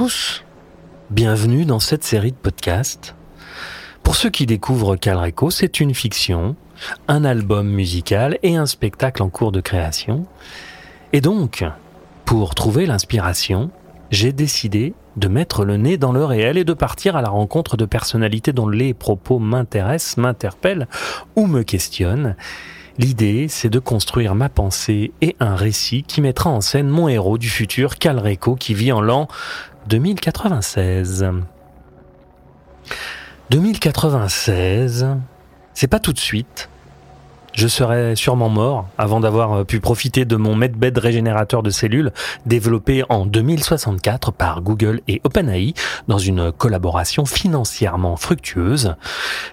tous. Bienvenue dans cette série de podcasts. Pour ceux qui découvrent Calreco, c'est une fiction, un album musical et un spectacle en cours de création. Et donc, pour trouver l'inspiration, j'ai décidé de mettre le nez dans le réel et de partir à la rencontre de personnalités dont les propos m'intéressent, m'interpellent ou me questionnent. L'idée, c'est de construire ma pensée et un récit qui mettra en scène mon héros du futur, Calreco, qui vit en l'an 2096. 2096, c'est pas tout de suite, je serais sûrement mort avant d'avoir euh, pu profiter de mon medbed régénérateur de cellules développé en 2064 par Google et OpenAI dans une collaboration financièrement fructueuse.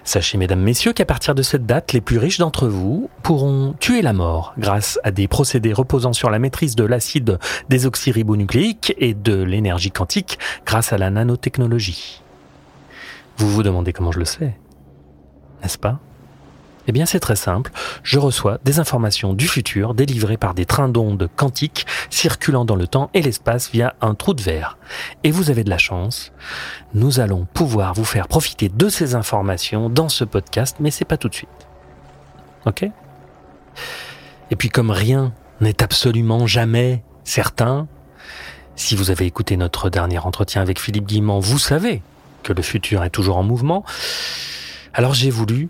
Sachez mesdames, messieurs qu'à partir de cette date, les plus riches d'entre vous pourront tuer la mort grâce à des procédés reposant sur la maîtrise de l'acide désoxyribonucléique et de l'énergie quantique grâce à la nanotechnologie. Vous vous demandez comment je le sais, n'est-ce pas? Eh bien, c'est très simple. Je reçois des informations du futur délivrées par des trains d'ondes quantiques circulant dans le temps et l'espace via un trou de verre. Et vous avez de la chance. Nous allons pouvoir vous faire profiter de ces informations dans ce podcast, mais c'est pas tout de suite. Ok? Et puis, comme rien n'est absolument jamais certain, si vous avez écouté notre dernier entretien avec Philippe Guimand, vous savez que le futur est toujours en mouvement. Alors j'ai voulu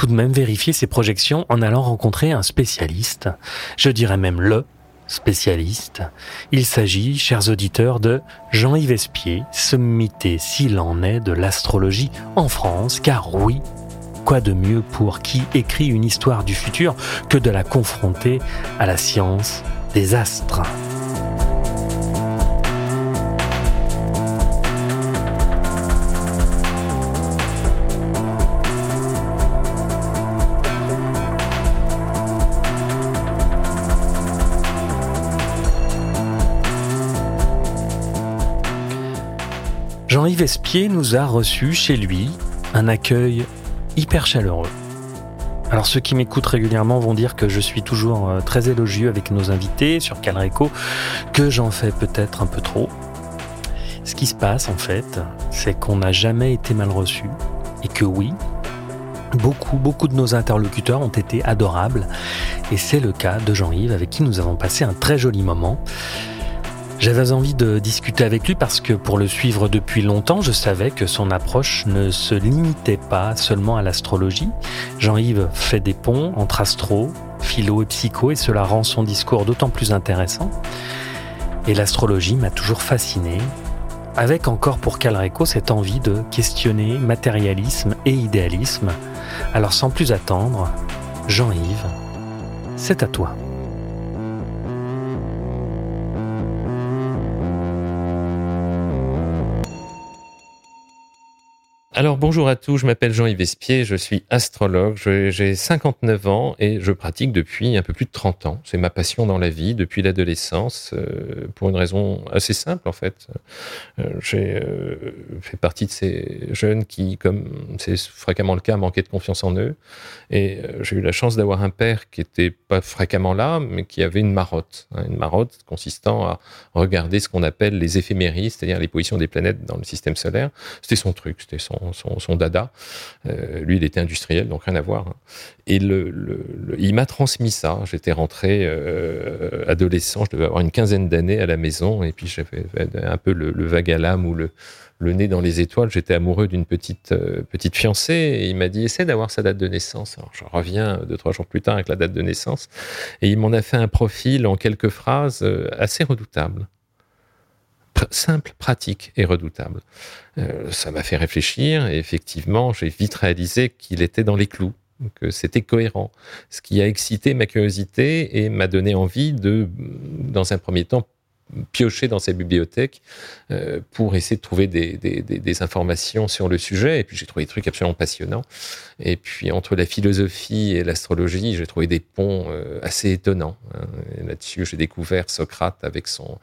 tout de même vérifier ses projections en allant rencontrer un spécialiste, je dirais même le spécialiste. Il s'agit, chers auditeurs, de Jean-Yves Espier, sommité s'il en est de l'astrologie en France, car oui, quoi de mieux pour qui écrit une histoire du futur que de la confronter à la science des astres? Jean-Yves Espier nous a reçus chez lui un accueil hyper chaleureux. Alors ceux qui m'écoutent régulièrement vont dire que je suis toujours euh, très élogieux avec nos invités sur Calreco, que j'en fais peut-être un peu trop. Ce qui se passe en fait, c'est qu'on n'a jamais été mal reçu et que oui, beaucoup, beaucoup de nos interlocuteurs ont été adorables et c'est le cas de Jean-Yves avec qui nous avons passé un très joli moment. J'avais envie de discuter avec lui parce que pour le suivre depuis longtemps, je savais que son approche ne se limitait pas seulement à l'astrologie. Jean-Yves fait des ponts entre astro, philo et psycho et cela rend son discours d'autant plus intéressant. Et l'astrologie m'a toujours fasciné, avec encore pour Calreco cette envie de questionner matérialisme et idéalisme. Alors sans plus attendre, Jean-Yves, c'est à toi. Alors bonjour à tous, je m'appelle Jean-Yves Espier, je suis astrologue, j'ai 59 ans et je pratique depuis un peu plus de 30 ans. C'est ma passion dans la vie depuis l'adolescence, euh, pour une raison assez simple en fait. Euh, j'ai euh, fait partie de ces jeunes qui, comme c'est fréquemment le cas, manquaient de confiance en eux. Et j'ai eu la chance d'avoir un père qui était pas fréquemment là, mais qui avait une marotte. Hein, une marotte consistant à regarder ce qu'on appelle les éphéméries, c'est-à-dire les positions des planètes dans le système solaire. C'était son truc, c'était son son, dada. Euh, lui, il était industriel, donc rien à voir. Hein. Et le, il m'a transmis ça. J'étais rentré euh, adolescent, je devais avoir une quinzaine d'années à la maison, et puis j'avais un peu le, vague à l'âme ou le, nez dans les étoiles. J'étais amoureux d'une petite, euh, petite fiancée, et il m'a dit essaie d'avoir sa date de naissance. Alors je reviens deux, trois jours plus tard avec la date de naissance, et il m'en a fait un profil en quelques phrases assez redoutable simple, pratique et redoutable. Euh, ça m'a fait réfléchir et effectivement, j'ai vite réalisé qu'il était dans les clous, que c'était cohérent. Ce qui a excité ma curiosité et m'a donné envie de, dans un premier temps, pioché dans sa bibliothèque euh, pour essayer de trouver des, informations sur le sujet. Et puis j'ai trouvé des trucs absolument passionnants. Et puis entre la philosophie et l'astrologie, j'ai trouvé des ponts euh, assez étonnants. Hein. Là-dessus, j'ai découvert Socrate avec son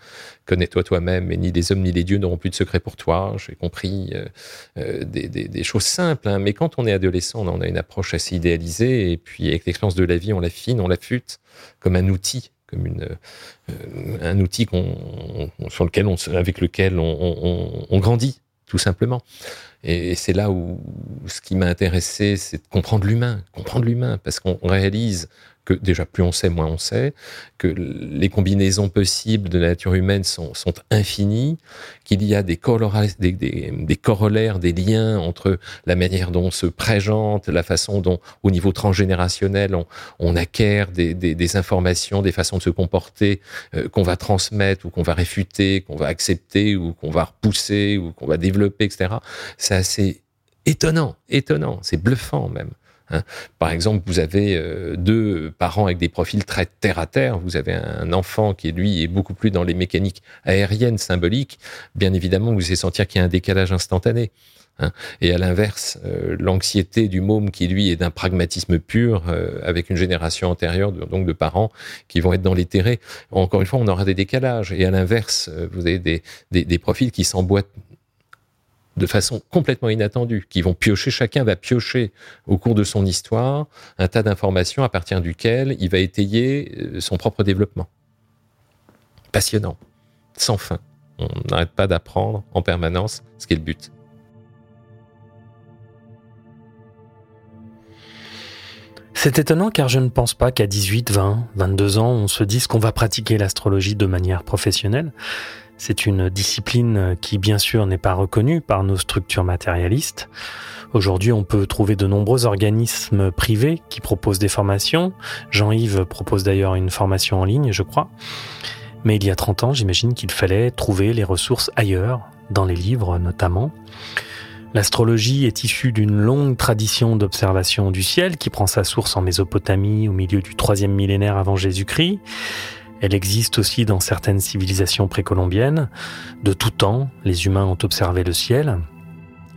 Connais-toi toi-même, et ni les hommes ni les dieux n'auront plus de secret pour toi. J'ai compris euh, des, des, choses simples. Hein. Mais quand on est adolescent, on a une approche assez idéalisée. Et puis avec l'expérience de la vie, on l'affine, on l'affûte comme un outil comme euh, un outil sur lequel on, avec lequel on, grandit, tout simplement. Et, c'est là où ce qui m'a intéressé, c'est de comprendre l'humain, comprendre l'humain, parce qu'on réalise que déjà plus on sait, moins on sait, que les combinaisons possibles de la nature humaine sont, infinies, qu'il y a des, corollaires, des liens entre la manière dont on se présente, la façon dont, au niveau transgénérationnel, on, acquiert des, des, informations, des façons de se comporter euh, qu'on va transmettre ou qu'on va réfuter, qu'on va accepter ou qu'on va repousser ou qu'on va développer, etc. C'est assez étonnant, étonnant, c'est bluffant même. Hein. Par exemple, vous avez euh, deux parents avec des profils très terre à terre. Vous avez un enfant qui, lui, est beaucoup plus dans les mécaniques aériennes symboliques. Bien évidemment, vous allez sentir qu'il y a un décalage instantané. Hein. Et à l'inverse, euh, l'anxiété du môme qui lui est d'un pragmatisme pur, euh, avec une génération antérieure donc de parents qui vont être dans l'éthéré. Encore une fois, on aura des décalages. Et à l'inverse, vous avez des, des profils qui s'emboîtent de façon complètement inattendue, qui vont piocher, chacun va piocher au cours de son histoire un tas d'informations à partir duquel il va étayer euh, son propre développement. Passionnant, sans fin. On n'arrête pas d'apprendre en permanence ce qui est le but. C'est étonnant car je ne pense pas qu'à 18, 20, 22 ans, on se dise qu'on va pratiquer l'astrologie de manière professionnelle. C'est une discipline qui, bien sûr, n'est pas reconnue par nos structures matérialistes. Aujourd'hui, on peut trouver de nombreux organismes privés qui proposent des formations. Jean-Yves propose d'ailleurs une formation en ligne, je crois. Mais il y a 30 ans, j'imagine qu'il fallait trouver les ressources ailleurs, dans les livres notamment. L'astrologie est issue d'une longue tradition d'observation du ciel qui prend sa source en Mésopotamie au milieu du troisième millénaire avant Jésus-Christ. Elle existe aussi dans certaines civilisations précolombiennes. De tout temps, les humains ont observé le ciel.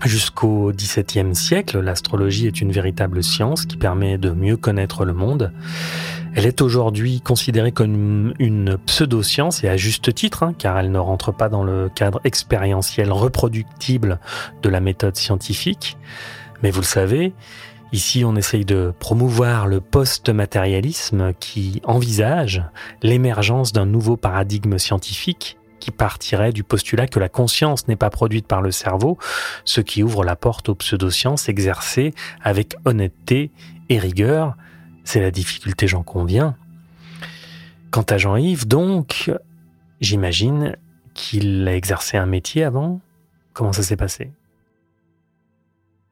Jusqu'au XVIIe siècle, l'astrologie est une véritable science qui permet de mieux connaître le monde. Elle est aujourd'hui considérée comme une pseudo-science et à juste titre, hein, car elle ne rentre pas dans le cadre expérientiel reproductible de la méthode scientifique. Mais vous le savez, Ici, on essaye de promouvoir le post-matérialisme qui envisage l'émergence d'un nouveau paradigme scientifique qui partirait du postulat que la conscience n'est pas produite par le cerveau, ce qui ouvre la porte aux pseudosciences exercées avec honnêteté et rigueur. C'est la difficulté, j'en conviens. Quant à Jean-Yves, donc, j'imagine qu'il a exercé un métier avant. Comment ça s'est passé?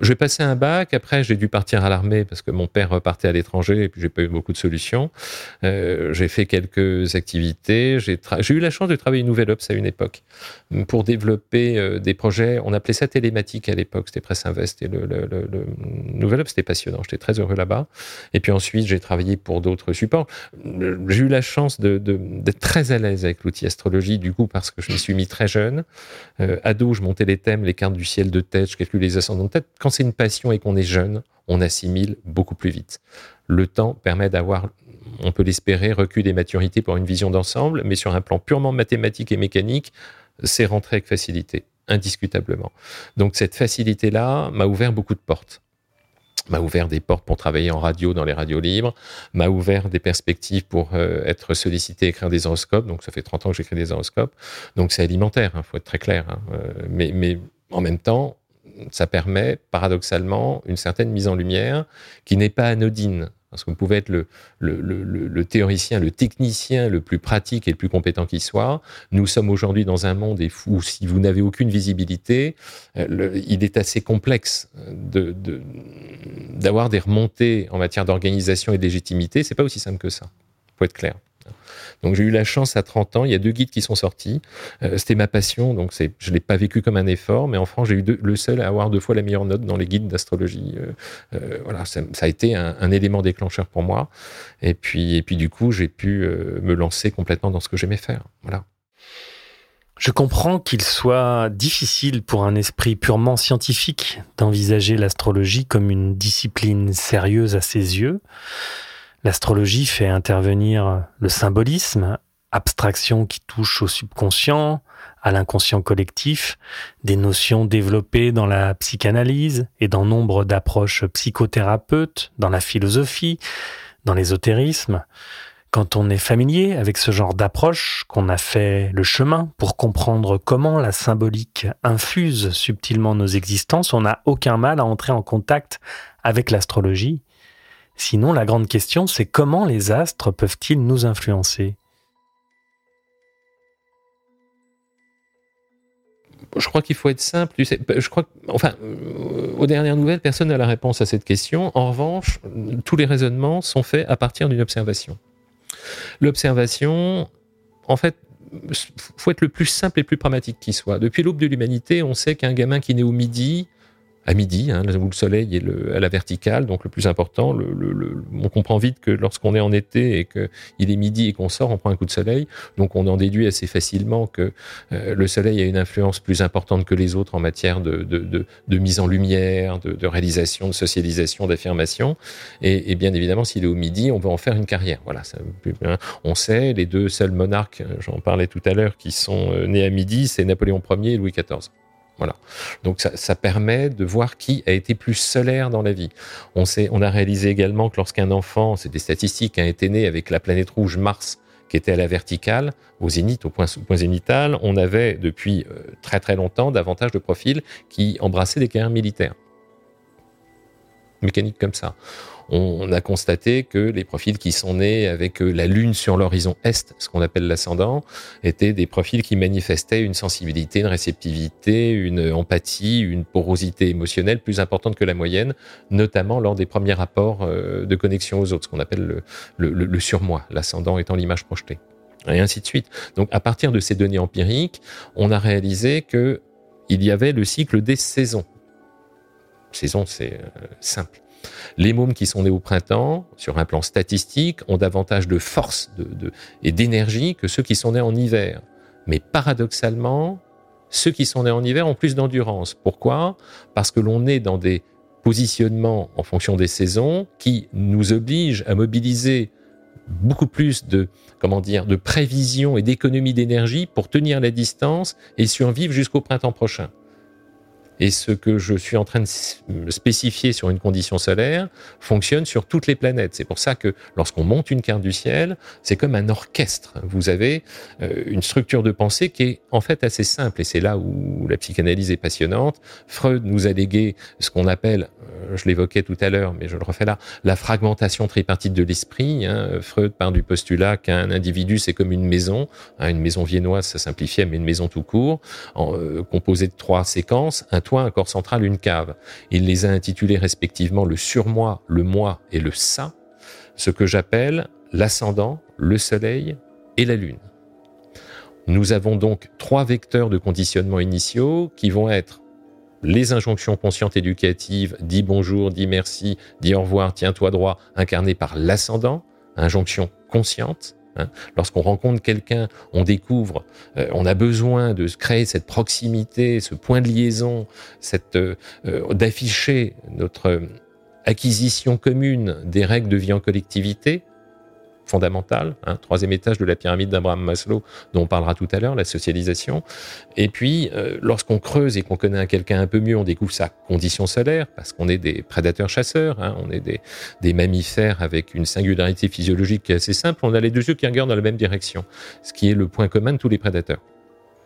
J'ai passé un bac, après j'ai dû partir à l'armée parce que mon père repartait à l'étranger et puis j'ai pas eu beaucoup de solutions. Euh, j'ai fait quelques activités. J'ai, eu la chance de travailler Nouvelle Ops à une époque pour développer euh, des projets. On appelait ça télématique à l'époque, c'était Presse Invest et le, le, le, Nouvelle Ops c'était passionnant. J'étais très heureux là-bas. Et puis ensuite j'ai travaillé pour d'autres supports. J'ai eu la chance d'être très à l'aise avec l'outil astrologie du coup parce que je m'y suis mis très jeune. Euh, ado, je montais les thèmes, les cartes du ciel de tête, je calculais les ascendants de tête quand c'est une passion et qu'on est jeune, on assimile beaucoup plus vite. Le temps permet d'avoir, on peut l'espérer, recul et maturité pour une vision d'ensemble, mais sur un plan purement mathématique et mécanique, c'est rentré avec facilité, indiscutablement. Donc cette facilité-là m'a ouvert beaucoup de portes m'a ouvert des portes pour travailler en radio dans les radios libres, m'a ouvert des perspectives pour euh, être sollicité écrire des horoscopes. Donc ça fait 30 ans que j'écris des horoscopes. Donc c'est alimentaire, il hein, faut être très clair. Hein. Euh, mais en même temps, ça permet paradoxalement une certaine mise en lumière qui n'est pas anodine. Parce vous pouvez être le, théoricien, le technicien le plus pratique et le plus compétent qui soit. Nous sommes aujourd'hui dans un monde où si vous n'avez aucune visibilité, euh, il est assez complexe d'avoir de, des remontées en matière d'organisation et de légitimité. C'est pas aussi simple que ça. Faut être clair. Donc j'ai eu la chance à 30 ans, il y a deux guides qui sont sortis. Euh, c'était ma passion, donc je ne l'ai pas vécu comme un effort, mais en France, j'ai eu le seul à avoir deux fois la meilleure note dans les guides d'astrologie. Euh, euh, voilà, ça, a été un, élément déclencheur pour moi. Et puis, et puis du coup, j'ai pu me lancer complètement dans ce que j'aimais faire. Voilà. Je comprends qu'il soit difficile pour un esprit purement scientifique d'envisager l'astrologie comme une discipline sérieuse à ses yeux. L'astrologie fait intervenir le symbolisme, abstraction qui touche au subconscient, à l'inconscient collectif, des notions développées dans la psychanalyse et dans nombre d'approches psychothérapeutes, dans la philosophie, dans l'ésotérisme. Quand on est familier avec ce genre d'approche, qu'on a fait le chemin pour comprendre comment la symbolique infuse subtilement nos existences, on n'a aucun mal à entrer en contact avec l'astrologie. Sinon, la grande question, c'est comment les astres peuvent-ils nous influencer? Je crois qu'il faut être simple. Je crois, enfin, euh, aux dernières nouvelles, personne n'a la réponse à cette question. En revanche, tous les raisonnements sont faits à partir d'une observation. L'observation, en fait, faut être le plus simple et le plus pragmatique qui soit. Depuis l'aube de l'humanité, on sait qu'un gamin qui naît au midi, à midi, hein, où le soleil est à la verticale, donc le plus important. on comprend vite que lorsqu'on est en été et qu'il est midi et qu'on sort, on prend un coup de soleil. Donc on en déduit assez facilement que euh, le soleil a une influence plus importante que les autres en matière de, mise en lumière, de, réalisation, de socialisation, d'affirmation. Et, bien évidemment, s'il est au midi, on va en faire une carrière. Voilà, hein. on sait, les deux seuls monarques, j'en parlais tout à l'heure, qui sont euh, nés à midi, c'est Napoléon Ier et Louis XIV. Voilà. Donc ça, permet de voir qui a été plus solaire dans la vie. On, a réalisé également que lorsqu'un enfant, c'est des statistiques, a été né avec la planète rouge Mars qui était à la verticale, au zénith, au point, point zénithal, on avait depuis euh, très très longtemps davantage de profils qui embrassaient des carrières militaires. Mécanique comme ça on a constaté que les profils qui sont nés avec euh, la Lune sur l'horizon Est, ce qu'on appelle l'ascendant, étaient des profils qui manifestaient une sensibilité, une réceptivité, une empathie, une porosité émotionnelle plus importante que la moyenne, notamment lors des premiers rapports euh, de connexion aux autres, ce qu'on appelle le, surmoi, l'ascendant étant l'image projetée et ainsi de suite. Donc, à partir de ces données empiriques, on a réalisé que il y avait le cycle des saisons. Saison, c'est euh, simple. Les mômes qui sont nés au printemps, sur un plan statistique, ont davantage de force et d'énergie que ceux qui sont nés en hiver. Mais paradoxalement, ceux qui sont nés en hiver ont plus d'endurance. Pourquoi? Parce que l'on est dans des positionnements en fonction des saisons qui nous obligent à mobiliser beaucoup plus de comment dire de prévision et d'économie d'énergie pour tenir la distance et survivre jusqu'au printemps prochain et ce que je suis en train de spécifier sur une condition solaire fonctionne sur toutes les planètes. C'est pour ça que lorsqu'on monte une carte du ciel, c'est comme un orchestre. Vous avez euh, une structure de pensée qui est en fait assez simple et c'est là où la psychanalyse est passionnante. Freud nous a légué ce qu'on appelle, euh, je l'évoquais tout à l'heure, mais je le refais là, la fragmentation tripartite de l'esprit. Hein. Freud part du postulat qu'un individu c'est comme une maison, hein, une maison viennoise, ça simplifiait, mais une maison tout court, euh, composée de trois séquences, un corps central, une cave. Il les a intitulés respectivement le surmoi, le moi et le ça, ce que j'appelle l'ascendant, le soleil et la lune. Nous avons donc trois vecteurs de conditionnement initiaux qui vont être les injonctions conscientes éducatives, dis bonjour, dis merci, dis au revoir, tiens-toi droit, incarnées par l'ascendant, injonction consciente, Hein. Lorsqu'on rencontre quelqu'un, on découvre, euh, on a besoin de créer cette proximité, ce point de liaison, cette, euh, euh, d'afficher notre acquisition commune des règles de vie en collectivité, fondamentale, hein, troisième étage de la pyramide d'Abraham Maslow, dont on parlera tout à l'heure, la socialisation. Et puis, euh, lorsqu'on creuse et qu'on connaît quelqu'un un peu mieux, on découvre sa condition solaire, parce qu'on est des prédateurs-chasseurs, hein, on est des, mammifères avec une singularité physiologique qui est assez simple, on a les deux yeux qui regardent dans la même direction, ce qui est le point commun de tous les prédateurs.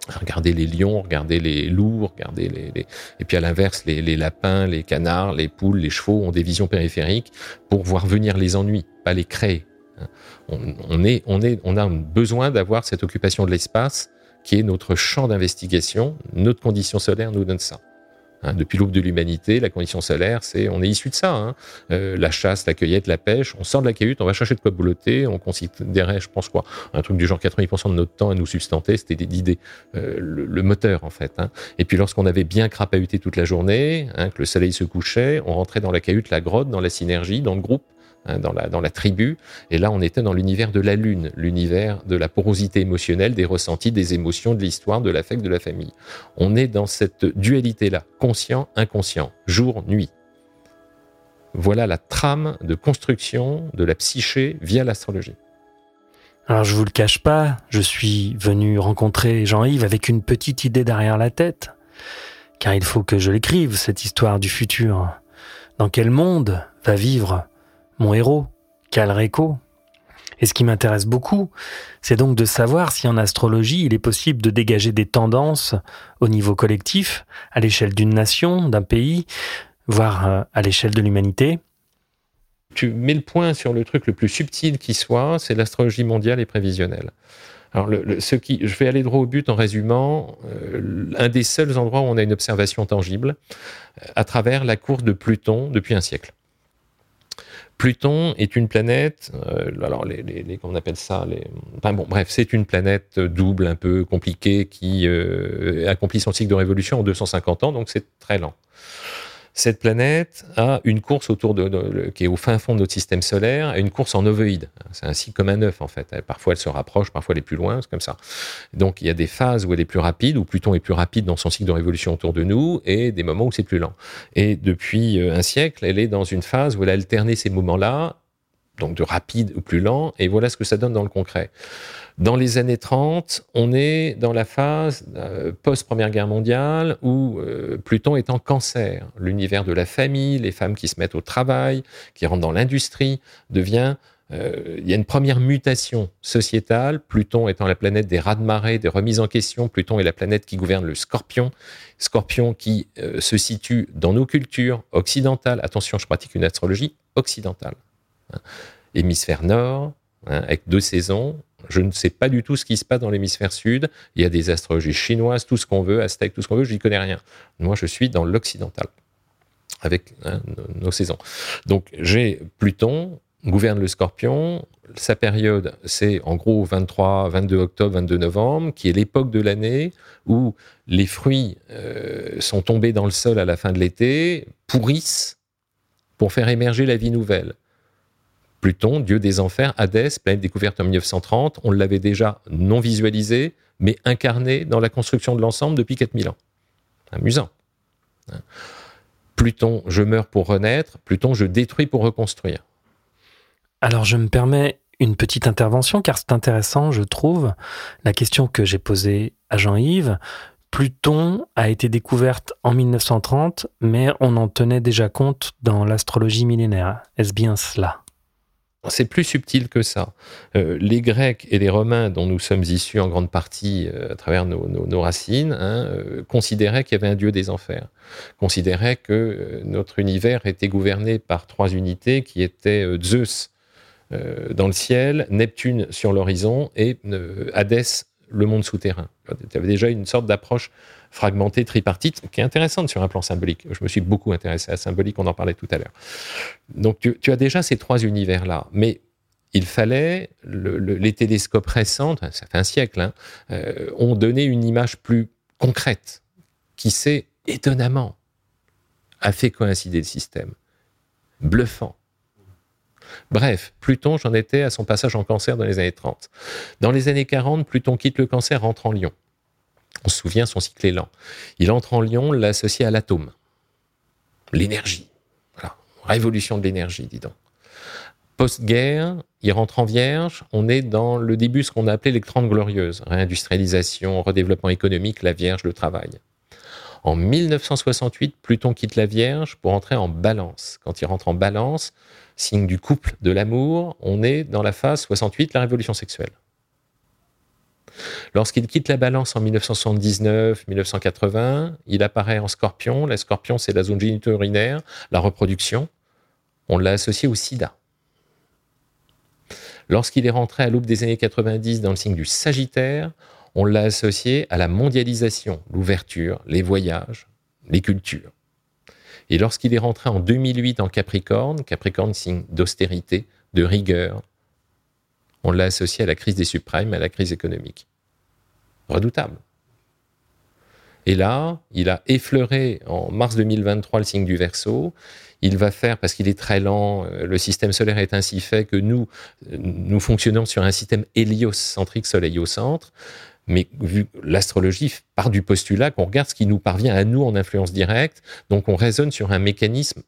Regardez les lions, regardez les loups, regardez les, et puis à l'inverse, les, lapins, les canards, les poules, les chevaux ont des visions périphériques pour voir venir les ennuis, pas les créer. On, est, on, est, on a besoin d'avoir cette occupation de l'espace qui est notre champ d'investigation. Notre condition solaire nous donne ça. Hein, depuis l'aube de l'humanité, la condition solaire, c'est on est issu de ça. Hein. Euh, la chasse, la cueillette, la pêche. On sort de la cahute, on va chercher de quoi boulotter. On considérait, je pense quoi, un truc du genre 80% de notre temps à nous substanter, c'était l'idée, euh, le, moteur en fait. Hein. Et puis lorsqu'on avait bien crapahuté toute la journée, que le soleil se couchait, on rentrait dans la cahute, la grotte, dans la synergie, dans le groupe hein, dans, la, tribu. Et là, on était dans l'univers de la lune, l'univers de la porosité émotionnelle, des ressentis, des émotions, de l'histoire, de l'affect, de la famille. On est dans cette dualité-là, conscient, inconscient, jour, nuit. Voilà la trame de construction de la psyché via l'astrologie. Alors je vous le cache pas, je suis venu rencontrer Jean-Yves avec une petite idée derrière la tête, car il faut que je l'écrive, cette histoire du futur. Dans quel monde va vivre mon héros, Calreco Et ce qui m'intéresse beaucoup, c'est donc de savoir si en astrologie il est possible de dégager des tendances au niveau collectif, à l'échelle d'une nation, d'un pays, voire euh, à l'échelle de l'humanité, tu mets le point sur le truc le plus subtil qui soit, c'est l'astrologie mondiale et prévisionnelle. Alors, ce qui, je vais aller droit au but en résumant, euh, un des seuls endroits où on a une observation tangible, euh, à travers la course de Pluton depuis un siècle. Pluton est une planète, euh, alors les, les, on appelle ça, les, enfin bon, bref, c'est une planète double, un peu compliquée, qui accomplit son cycle de révolution en 250 ans, donc c'est très lent cette planète a une course autour de, qui est au fin fond de notre système solaire, une course en ovoïde. C'est ainsi comme un œuf en fait. Parfois elle se rapproche, parfois elle est plus loin, c'est comme ça. Donc il y a des phases où elle est plus rapide, où Pluton est plus rapide dans son cycle de révolution autour de nous, et des moments où c'est plus lent. Et depuis euh, un siècle, elle est dans une phase où elle a alterné ces moments-là, donc de rapide ou plus lent, et voilà ce que ça donne dans le concret. Dans les années 30, on est dans la phase euh, post-première guerre mondiale où euh, Pluton est en cancer. L'univers de la famille, les femmes qui se mettent au travail, qui rentrent dans l'industrie, devient euh, il y a une première mutation sociétale, Pluton étant la planète des raz-de-marée, des remises en question, Pluton est la planète qui gouverne le scorpion, scorpion qui se situe dans nos cultures occidentales, attention je pratique une astrologie occidentale. Hémisphère nord, hein, avec deux saisons, je ne sais pas du tout ce qui se passe dans l'hémisphère sud. Il y a des astrologies chinoises, tout ce qu'on veut, aztèques, tout ce qu'on veut, je n'y connais rien. Moi, je suis dans l'occidental, avec hein, nos, saisons. Donc, j'ai Pluton, gouverne le scorpion. Sa période, c'est en gros 23, 22 octobre, 22 novembre, qui est l'époque de l'année où les fruits euh, sont tombés dans le sol à la fin de l'été, pourrissent pour faire émerger la vie nouvelle. Pluton, dieu des enfers, Hadès, planète découverte en 1930, on l'avait déjà non visualisé, mais incarné dans la construction de l'ensemble depuis 4000 ans. Amusant. Pluton, je meurs pour renaître, Pluton, je détruis pour reconstruire. Alors je me permets une petite intervention car c'est intéressant, je trouve, la question que j'ai posée à Jean-Yves. Pluton a été découverte en 1930, mais on en tenait déjà compte dans l'astrologie millénaire. Est-ce bien cela? C'est plus subtil que ça. Euh, les Grecs et les Romains, dont nous sommes issus en grande partie euh, à travers nos, racines, hein, euh, considéraient qu'il y avait un dieu des enfers, considéraient que notre univers était gouverné par trois unités qui étaient Zeus dans le ciel, Neptune sur l'horizon et Hadès, le monde souterrain. Il y avait déjà une sorte d'approche fragmentée, tripartite, qui est intéressante sur un plan symbolique. Je me suis beaucoup intéressé à symbolique, on en parlait tout à l'heure. Donc tu, as déjà ces trois univers-là, mais il fallait, les télescopes récents, ça fait un siècle, hein, euh, ont donné une image plus concrète, qui s'est étonnamment a fait coïncider le système. Bluffant. Bref, Pluton, j'en étais à son passage en cancer dans les années 30. Dans les années 40, Pluton quitte le cancer, rentre en Lion. On se souvient, son cycle est lent. Il entre en Lion, l'associé à l'atome. L'énergie. Voilà. Révolution de l'énergie, dis donc. Post-guerre, il rentre en Vierge. On est dans le début, ce qu'on a appelé les 30 glorieuses. Réindustrialisation, redéveloppement économique, la Vierge, le travail. En 1968, Pluton quitte la Vierge pour entrer en balance. Quand il rentre en balance, signe du couple, de l'amour, on est dans la phase 68, la révolution sexuelle. Lorsqu'il quitte la balance en 1979-1980, il apparaît en scorpion. La scorpion, c'est la zone génito-urinaire, la reproduction. On l'a associé au sida. Lorsqu'il est rentré à l'aube des années 90 dans le signe du Sagittaire, on l'a associé à la mondialisation, l'ouverture, les voyages, les cultures. Et lorsqu'il est rentré en 2008 en Capricorne, Capricorne signe d'austérité, de rigueur, on l'a associé à la crise des subprimes, à la crise économique. Redoutable. Et là, il a effleuré en mars 2023 le signe du Verseau. Il va faire, parce qu'il est très lent, euh, le système solaire est ainsi fait que nous, euh, nous fonctionnons sur un système héliocentrique, soleil au centre. Mais vu l'astrologie part du postulat qu'on regarde ce qui nous parvient à nous en influence directe, donc on raisonne sur un mécanisme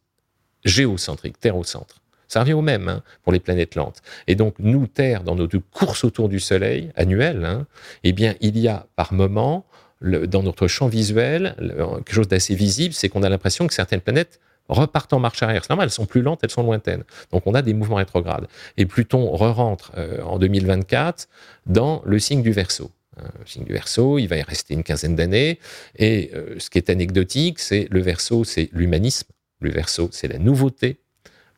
géocentrique, Terre au centre. Ça revient au même hein, pour les planètes lentes. Et donc, nous, Terre, dans notre course autour du Soleil annuelle, hein, eh bien, il y a par moment, dans notre champ visuel, quelque chose d'assez visible, c'est qu'on a l'impression que certaines planètes repartent en marche arrière. C'est normal, elles sont plus lentes, elles sont lointaines. Donc on a des mouvements rétrogrades. Et Pluton re-rentre euh, en 2024 dans le signe du Verseau. Signe du Verseau, il va y rester une quinzaine d'années. Et euh, ce qui est anecdotique, c'est le Verseau, c'est l'humanisme. Le Verseau, c'est la nouveauté.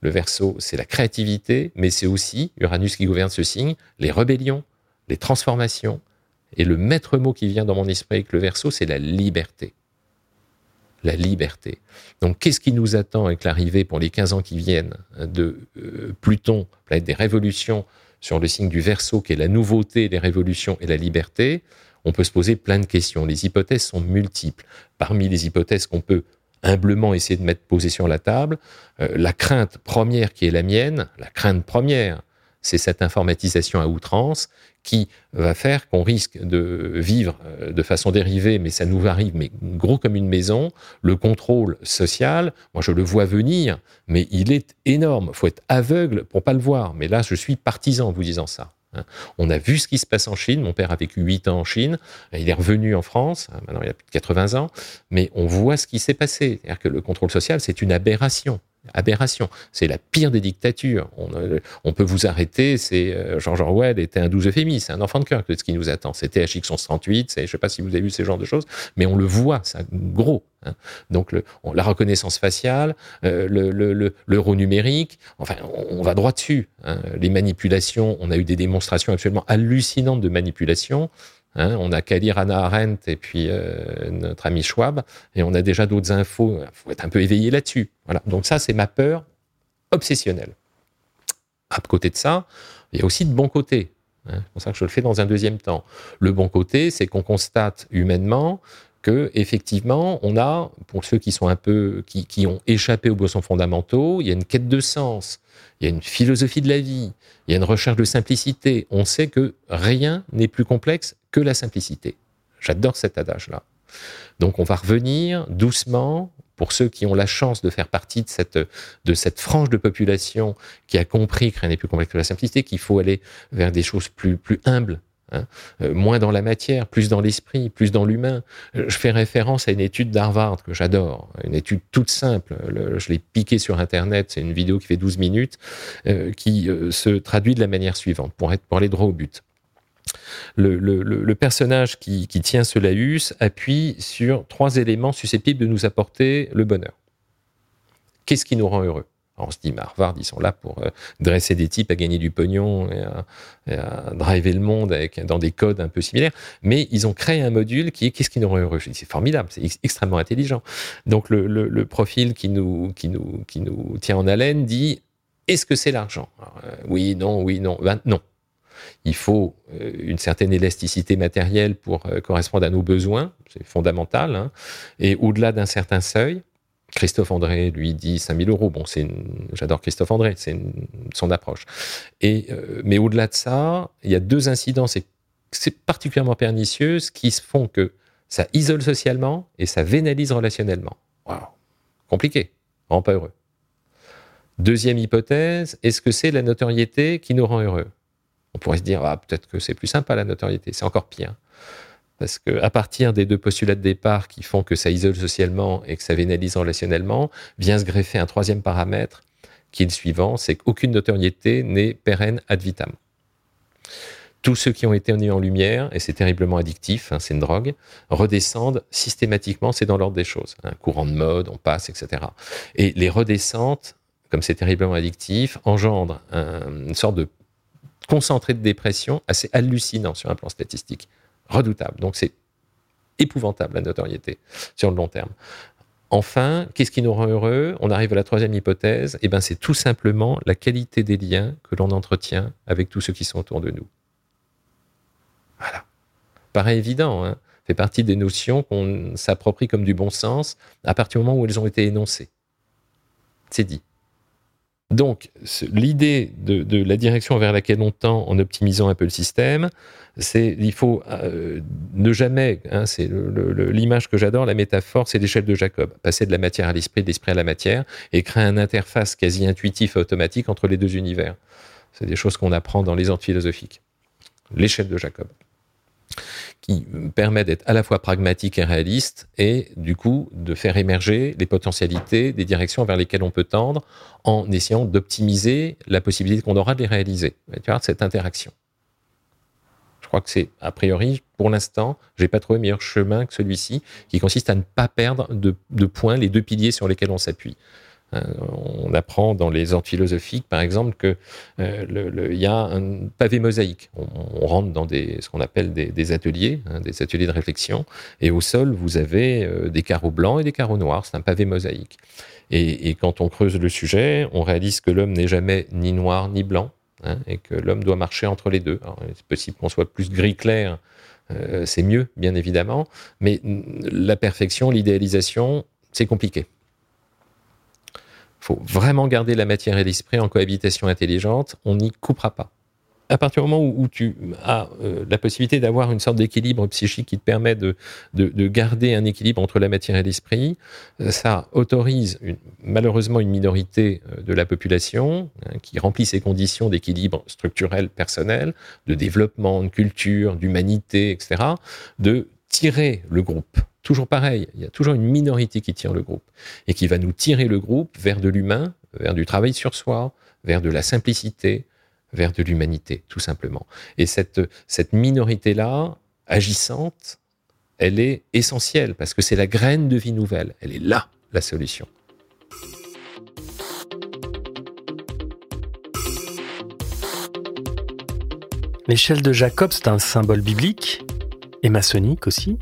Le Verseau, c'est la créativité, mais c'est aussi Uranus qui gouverne ce signe, les rébellions, les transformations. Et le maître mot qui vient dans mon esprit avec le Verseau, c'est la liberté la liberté. Donc qu'est-ce qui nous attend avec l'arrivée pour les 15 ans qui viennent de euh, Pluton, planète des révolutions, sur le signe du Verseau, qui est la nouveauté, les révolutions et la liberté On peut se poser plein de questions. Les hypothèses sont multiples. Parmi les hypothèses qu'on peut humblement essayer de mettre posées sur la table, euh, la crainte première qui est la mienne, la crainte première, c'est cette informatisation à outrance qui va faire qu'on risque de vivre euh, de façon dérivée, mais ça nous arrive, mais gros comme une maison. Le contrôle social, moi je le vois venir, mais il est énorme. Faut être aveugle pour pas le voir. Mais là, je suis partisan en vous disant ça. Hein. On a vu ce qui se passe en Chine. Mon père a vécu 8 ans en Chine. Il est revenu en France. Hein, maintenant, il a plus de 80 ans. Mais on voit ce qui s'est passé. C'est-à-dire que le contrôle social, c'est une aberration aberration. C'est la pire des dictatures. On, euh, peut vous arrêter. C'est euh, George Orwell était un doux euphémisme. C'est un enfant de cœur ce qui nous attend. C'était HX138. Je ne sais pas si vous avez vu ce genre de choses, mais on le voit, ça gros. Hein. Donc la reconnaissance faciale, euh, l'euro numérique. Enfin, on, va droit dessus. Hein. Les manipulations. On a eu des démonstrations absolument hallucinantes de manipulation. Hein, on a lire Anna Arendt et puis euh, notre ami Schwab, et on a déjà d'autres infos. Il faut être un peu éveillé là-dessus. Voilà. Donc ça, c'est ma peur obsessionnelle. À côté de ça, il y a aussi de bons côtés. Hein. c'est pour ça que je le fais dans un deuxième temps. Le bon côté, c'est qu'on constate humainement effectivement, on a, pour ceux qui sont un peu, qui, qui ont échappé aux besoins fondamentaux, il y a une quête de sens, il y a une philosophie de la vie, il y a une recherche de simplicité. On sait que rien n'est plus complexe que la simplicité. J'adore cet adage-là. Donc on va revenir doucement pour ceux qui ont la chance de faire partie de cette, de cette frange de population qui a compris que rien n'est plus complexe que la simplicité, qu'il faut aller vers des choses plus, plus humbles, Hein. Euh, moins dans la matière, plus dans l'esprit, plus dans l'humain. Euh, je fais référence à une étude d'Harvard que j'adore, une étude toute simple. je l'ai piquée sur Internet, c'est une vidéo qui fait 12 minutes, euh, qui se traduit de la manière suivante, pour, aller droit au but. Le, personnage qui, qui, tient ce laïus appuie sur trois éléments susceptibles de nous apporter le bonheur. Qu'est-ce qui nous rend heureux? On se dit, mais Harvard, ils sont là pour euh, dresser des types à gagner du pognon et à, driver le monde avec, dans des codes un peu similaires. Mais ils ont créé un module qui est qu'est-ce qui nous rend c'est formidable, c'est extrêmement intelligent. Donc le, profil qui nous, tient en haleine dit, est-ce que c'est l'argent? Euh, Oui, non, oui, non. Non. Il faut euh, une certaine élasticité matérielle pour correspondre à nos besoins, c'est fondamental. Hein. Et au-delà d'un certain seuil, Christophe André lui dit 5000 euros. Bon, c'est j'adore Christophe André, c'est son approche. Et, euh, mais au-delà de ça, il y a deux incidents, c'est particulièrement pernicieux, qui font que ça isole socialement et ça vénalise relationnellement. Waouh, compliqué, rend pas heureux. Deuxième hypothèse, est-ce que c'est la notoriété qui nous rend heureux? On pourrait se dire, ah, peut-être que c'est plus sympa la notoriété, c'est encore pire. Parce qu'à partir des deux postulats de départ qui font que ça isole socialement et que ça vénalise relationnellement, vient se greffer un troisième paramètre qui est le suivant, c'est qu'aucune notoriété n'est pérenne ad vitam. Tous ceux qui ont été mis en lumière, et c'est terriblement addictif, hein, c'est une drogue, redescendent systématiquement, c'est dans l'ordre des choses. Un courant de mode, on passe, etc. Et les redescentes, comme c'est terriblement addictif, engendrent une sorte de concentré de dépression assez hallucinant sur un plan statistique redoutable. Donc c'est épouvantable la notoriété sur le long terme. Enfin, qu'est-ce qui nous rend heureux? On arrive à la troisième hypothèse. Et eh ben, c'est tout simplement la qualité des liens que l'on entretient avec tous ceux qui sont autour de nous. Voilà. Paraît évident. Hein fait partie des notions qu'on s'approprie comme du bon sens à partir du moment où elles ont été énoncées. C'est dit. Donc, l'idée de, la direction vers laquelle on tend en optimisant un peu le système, c'est il faut euh, ne jamais, hein, c'est l'image que j'adore, la métaphore, c'est l'échelle de Jacob, passer de la matière à l'esprit, de l'esprit à la matière, et créer une interface quasi intuitive et automatique entre les deux univers. C'est des choses qu'on apprend dans les ordres philosophiques. L'échelle de Jacob qui permet d'être à la fois pragmatique et réaliste et du coup de faire émerger les potentialités des directions vers lesquelles on peut tendre en essayant d'optimiser la possibilité qu'on aura de les réaliser. Tu vois, cette interaction. Je crois que c'est, a priori, pour l'instant, j'ai pas trouvé meilleur chemin que celui-ci, qui consiste à ne pas perdre de points les deux piliers sur lesquels on s'appuie. Euh, on apprend dans les ordres philosophiques, par exemple, qu'il euh, y a un pavé mosaïque. On, rentre dans ce qu'on appelle des, ateliers, hein, des ateliers de réflexion, et au sol, vous avez euh, des carreaux blancs et des carreaux noirs. C'est un pavé mosaïque. Et, quand on creuse le sujet, on réalise que l'homme n'est jamais ni noir ni blanc, hein, et que l'homme doit marcher entre les deux. C'est possible qu'on soit plus gris clair, c'est mieux, bien évidemment, mais la perfection, l'idéalisation, c'est compliqué faut vraiment garder la matière et l'esprit en cohabitation intelligente, on n'y coupera pas. À partir du moment où, tu as euh, la possibilité d'avoir une sorte d'équilibre psychique qui te permet de, de, garder un équilibre entre la matière et l'esprit, euh, ça autorise malheureusement une minorité euh, de la population hein, qui remplit ces conditions d'équilibre structurel personnel, de développement, de culture, d'humanité, etc., de tirer le groupe toujours pareil, il y a toujours une minorité qui tire le groupe et qui va nous tirer le groupe vers de l'humain, vers du travail sur soi, vers de la simplicité, vers de l'humanité, tout simplement. Et cette, cette minorité-là, agissante, elle est essentielle parce que c'est la graine de vie nouvelle. Elle est là, la solution. L'échelle de Jacob, c'est un symbole biblique et maçonnique aussi.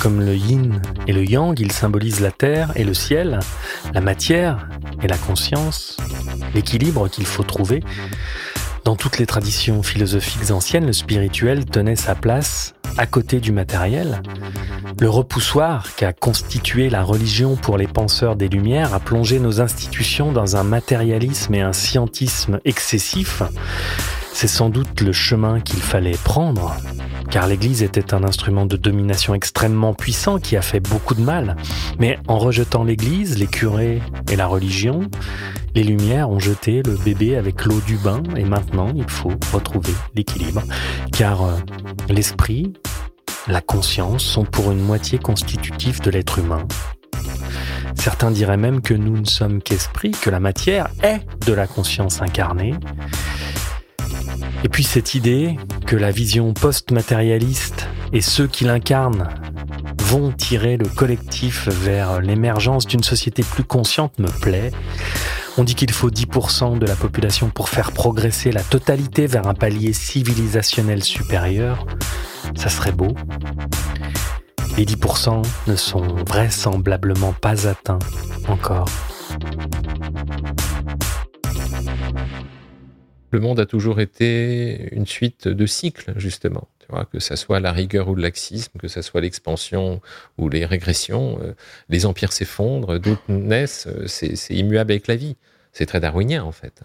Comme le yin et le yang, il symbolise la terre et le ciel, la matière et la conscience, l'équilibre qu'il faut trouver. Dans toutes les traditions philosophiques anciennes, le spirituel tenait sa place à côté du matériel. Le repoussoir qu'a constitué la religion pour les penseurs des Lumières a plongé nos institutions dans un matérialisme et un scientisme excessif. C'est sans doute le chemin qu'il fallait prendre, car l'Église était un instrument de domination extrêmement puissant qui a fait beaucoup de mal. Mais en rejetant l'Église, les curés et la religion, les Lumières ont jeté le bébé avec l'eau du bain et maintenant il faut retrouver l'équilibre, car euh, l'esprit, la conscience sont pour une moitié constitutifs de l'être humain. Certains diraient même que nous ne sommes qu'esprit, que la matière est de la conscience incarnée, et puis cette idée que la vision post-matérialiste et ceux qui l'incarnent vont tirer le collectif vers l'émergence d'une société plus consciente me plaît. On dit qu'il faut 10% de la population pour faire progresser la totalité vers un palier civilisationnel supérieur. Ça serait beau. Les 10% ne sont vraisemblablement pas atteints encore. Le monde a toujours été une suite de cycles, justement. Tu vois, que ce soit la rigueur ou le laxisme, que ce soit l'expansion ou les régressions, euh, les empires s'effondrent, d'autres naissent, euh, c'est immuable avec la vie. C'est très darwinien, en fait.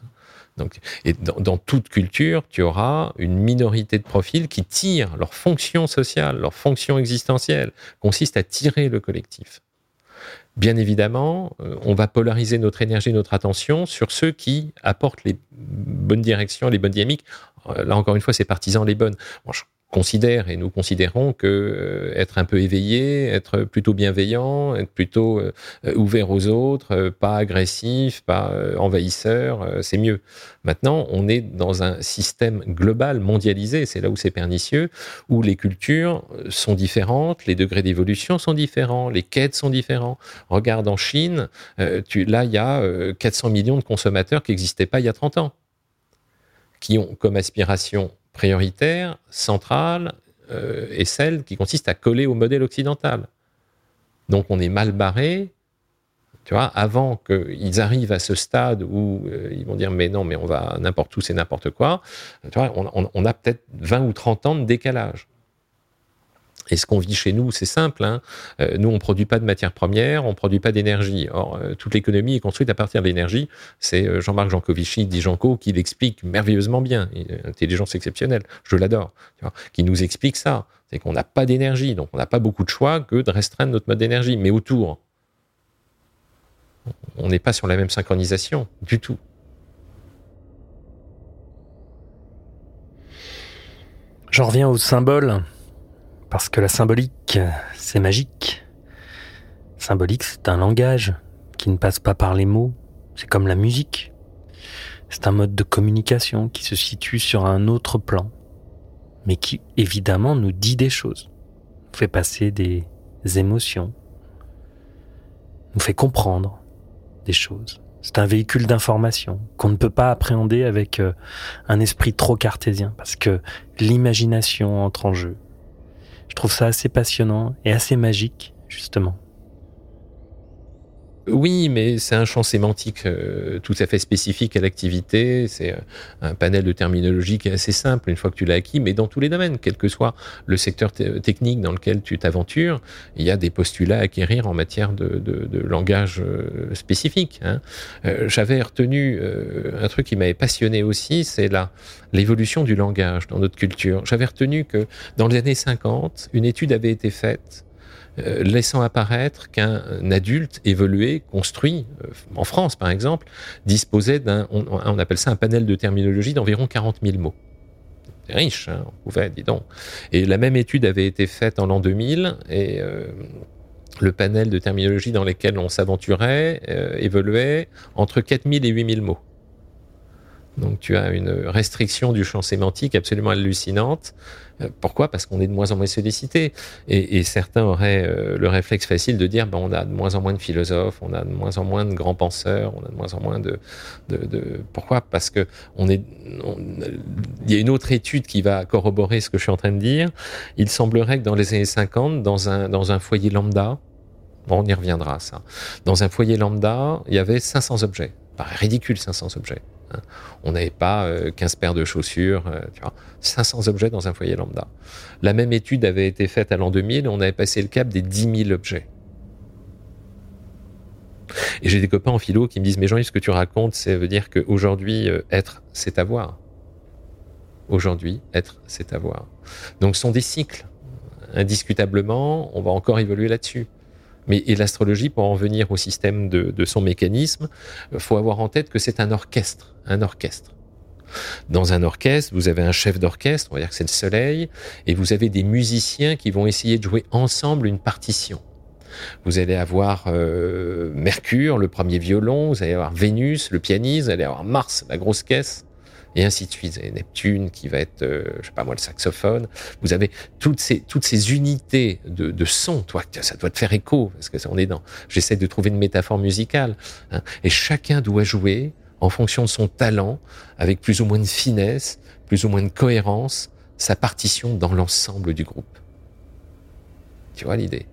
Donc, et dans, toute culture, tu auras une minorité de profils qui tirent leur fonction sociale, leur fonction existentielle, consiste à tirer le collectif. Bien évidemment, euh, on va polariser notre énergie, notre attention sur ceux qui apportent les bonnes directions, les bonnes dynamiques. Euh, là, encore une fois, c'est partisans les bonnes considère et nous considérons que euh, être un peu éveillé, être plutôt bienveillant, être plutôt euh, ouvert aux autres, euh, pas agressif, pas envahisseur, c'est mieux. Maintenant, on est dans un système global, mondialisé, c'est là où c'est pernicieux, où les cultures sont différentes, les degrés d'évolution sont différents, les quêtes sont différents. Regarde en Chine, là, il y a 400 millions de consommateurs qui n'existaient pas il y a 30 ans, qui ont comme aspiration prioritaire, centrale, euh, est celle qui consiste à coller au modèle occidental. Donc on est mal barré, tu vois, avant qu'ils arrivent à ce stade où euh, ils vont dire mais non, mais on va n'importe où, c'est n'importe quoi, tu vois, on, a peut-être 20 ou 30 ans de décalage. Et ce qu'on vit chez nous, c'est simple. Hein. Euh, nous, on ne produit pas de matières premières, on ne produit pas d'énergie. Or, euh, toute l'économie est construite à partir de l'énergie. C'est euh, Jean-Marc Jancovici, dit Janco, qui l'explique merveilleusement bien. intelligence exceptionnelle, je l'adore. Qui nous explique ça. C'est qu'on n'a pas d'énergie, donc on n'a pas beaucoup de choix que de restreindre notre mode d'énergie. Mais autour, on n'est pas sur la même synchronisation du tout. J'en reviens au symbole parce que la symbolique, c'est magique. Symbolique, c'est un langage qui ne passe pas par les mots. C'est comme la musique. C'est un mode de communication qui se situe sur un autre plan, mais qui évidemment nous dit des choses, nous fait passer des émotions, nous fait comprendre des choses. C'est un véhicule d'information qu'on ne peut pas appréhender avec euh, un esprit trop cartésien parce que l'imagination entre en jeu. Je trouve ça assez passionnant et assez magique, justement. Oui, mais c'est un champ sémantique euh, tout à fait spécifique à l'activité. C'est euh, un panel de terminologie qui est assez simple une fois que tu l'as acquis, mais dans tous les domaines, quel que soit le secteur technique dans lequel tu t'aventures, il y a des postulats à acquérir en matière de, langage euh, spécifique. Hein. J'avais retenu un truc qui m'avait passionné aussi, c'est l'évolution du langage dans notre culture. J'avais retenu que dans les années 50, une étude avait été faite euh, laissant apparaître qu'un adulte évolué, construit, euh, en France par exemple, disposait d'un, on, appelle ça un panel de terminologie d'environ 40 000 mots. C'est riche, hein, on pouvait, dis donc. Et la même étude avait été faite en l'an 2000 et euh, le panel de terminologie dans lesquels on s'aventurait évoluait entre 4000 et 8000 mots. Donc tu as une restriction du champ sémantique absolument hallucinante. Euh, pourquoi? Parce qu'on est de moins en moins sollicité. Et, certains auraient euh, le réflexe facile de dire ben, on a de moins en moins de philosophes, on a de moins en moins de grands penseurs, on a de moins en moins de... Pourquoi? Parce que on est, il y a une autre étude qui va corroborer ce que je suis en train de dire. Il semblerait que dans les années 50, dans un, foyer lambda, on y reviendra ça, dans un foyer lambda, il y avait 500 objets. Ridicule 500 objets. On n'avait pas 15 euh, paires de chaussures, euh, tu vois, 500 objets dans un foyer lambda. La même étude avait été faite à l'an 2000 et on avait passé le cap des 10 000 objets. Et j'ai des copains en philo qui me disent, mais Jean-Yves, ce que tu racontes, ça veut dire qu'aujourd'hui, euh, être, c'est avoir. Aujourd'hui, être, c'est avoir. Donc ce sont des cycles. Indiscutablement, on va encore évoluer là-dessus. Mais et l'astrologie, pour en venir au système de, son mécanisme, faut avoir en tête que c'est un orchestre, un orchestre. Dans un orchestre, vous avez un chef d'orchestre, on va dire que c'est le soleil, et vous avez des musiciens qui vont essayer de jouer ensemble une partition. Vous allez avoir euh, Mercure, le premier violon, vous allez avoir Vénus, le pianiste, vous allez avoir Mars, la grosse caisse, et ainsi de suite. Avez Neptune qui va être, euh, je sais pas moi, le saxophone. Vous avez toutes ces, toutes ces unités de, de son, toi, ça doit te faire écho, parce que on est dans, j'essaie de trouver une métaphore musicale, hein. et chacun doit jouer en fonction de son talent, avec plus ou moins de finesse, plus ou moins de cohérence, sa partition dans l'ensemble du groupe. Tu vois l'idée?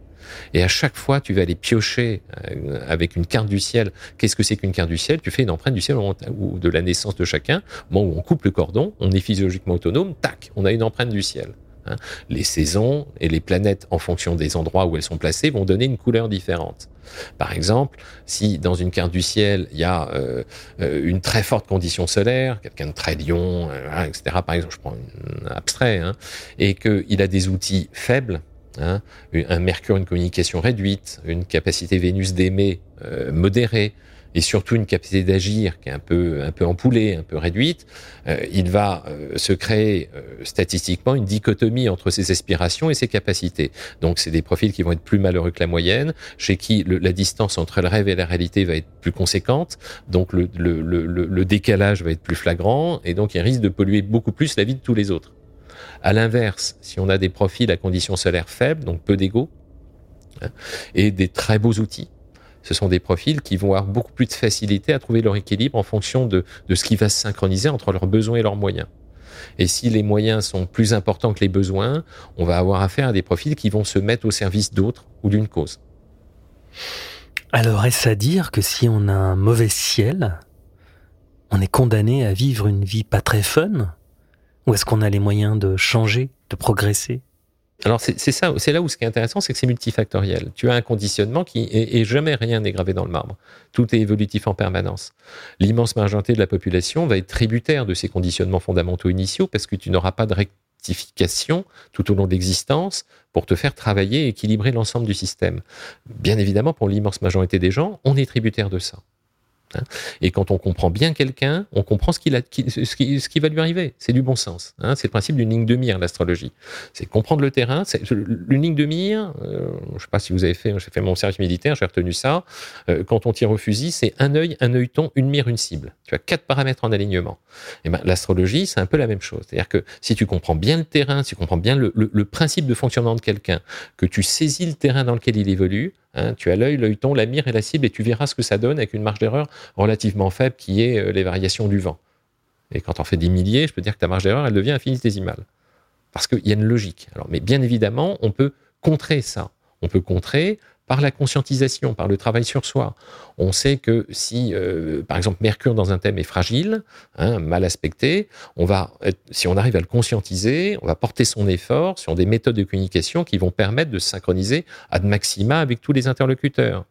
Et à chaque fois, tu vas aller piocher euh, avec une carte du ciel. Qu'est-ce que c'est qu'une carte du ciel? Tu fais une empreinte du ciel ou de la naissance de chacun. Bon, où on coupe le cordon, on est physiologiquement autonome, tac, on a une empreinte du ciel. Hein. Les saisons et les planètes, en fonction des endroits où elles sont placées, vont donner une couleur différente. Par exemple, si dans une carte du ciel, il y a euh, euh, une très forte condition solaire, quelqu'un de très lion, etc., par exemple, je prends un abstrait, hein, et qu'il a des outils faibles, Hein, un Mercure, une communication réduite, une capacité Vénus d'aimer euh, modérée, et surtout une capacité d'agir qui est un peu un peu ampoulée, un peu réduite, euh, il va euh, se créer statistiquement une dichotomie entre ses aspirations et ses capacités. Donc c'est des profils qui vont être plus malheureux que la moyenne, chez qui la distance entre le rêve et la réalité va être plus conséquente, donc le, le, le, le décalage va être plus flagrant, et donc il risque de polluer beaucoup plus la vie de tous les autres. À l'inverse, si on a des profils à conditions solaires faibles, donc peu d'ego, hein, et des très beaux outils, ce sont des profils qui vont avoir beaucoup plus de facilité à trouver leur équilibre en fonction de, ce qui va se synchroniser entre leurs besoins et leurs moyens. Et si les moyens sont plus importants que les besoins, on va avoir affaire à des profils qui vont se mettre au service d'autres ou d'une cause. Alors est-ce à dire que si on a un mauvais ciel, on est condamné à vivre une vie pas très fun? Ou est-ce qu'on a les moyens de changer, de progresser? Alors c'est ça, c'est là où ce qui est intéressant, c'est que c'est multifactoriel. Tu as un conditionnement qui et, jamais rien n'est gravé dans le marbre. Tout est évolutif en permanence. L'immense majorité de la population va être tributaire de ces conditionnements fondamentaux initiaux parce que tu n'auras pas de rectification tout au long de l'existence pour te faire travailler et équilibrer l'ensemble du système. Bien évidemment, pour l'immense majorité des gens, on est tributaire de ça. Hein. Et quand on comprend bien quelqu'un, on comprend ce, qui, va lui arriver. C'est du bon sens. Hein. C'est le principe d'une ligne de mire, l'astrologie. C'est comprendre le terrain. Une ligne de mire, euh, je ne sais pas si vous avez fait, j'ai fait mon service militaire, j'ai retenu ça. Euh, quand on tire au fusil, c'est un œil, un œilleton, une mire, une cible. Tu as quatre paramètres en alignement. Et ben, l'astrologie, c'est un peu la même chose. C'est-à-dire que si tu comprends bien le terrain, si tu comprends bien le principe de fonctionnement de quelqu'un, que tu saisis le terrain dans lequel il évolue, Hein, tu as l'œil, l'œilleton, la mire et la cible, et tu verras ce que ça donne avec une marge d'erreur relativement faible qui est euh, les variations du vent. Et quand on fait des milliers, je peux dire que ta marge d'erreur, elle devient infinitésimale. Parce qu'il y a une logique. Alors, mais bien évidemment, on peut contrer ça. On peut contrer par la conscientisation, par le travail sur soi. On sait que si, euh, par exemple, Mercure dans un thème est fragile, hein, mal aspecté, on va, si on arrive à le conscientiser, on va porter son effort sur des méthodes de communication qui vont permettre de se synchroniser ad maxima avec tous les interlocuteurs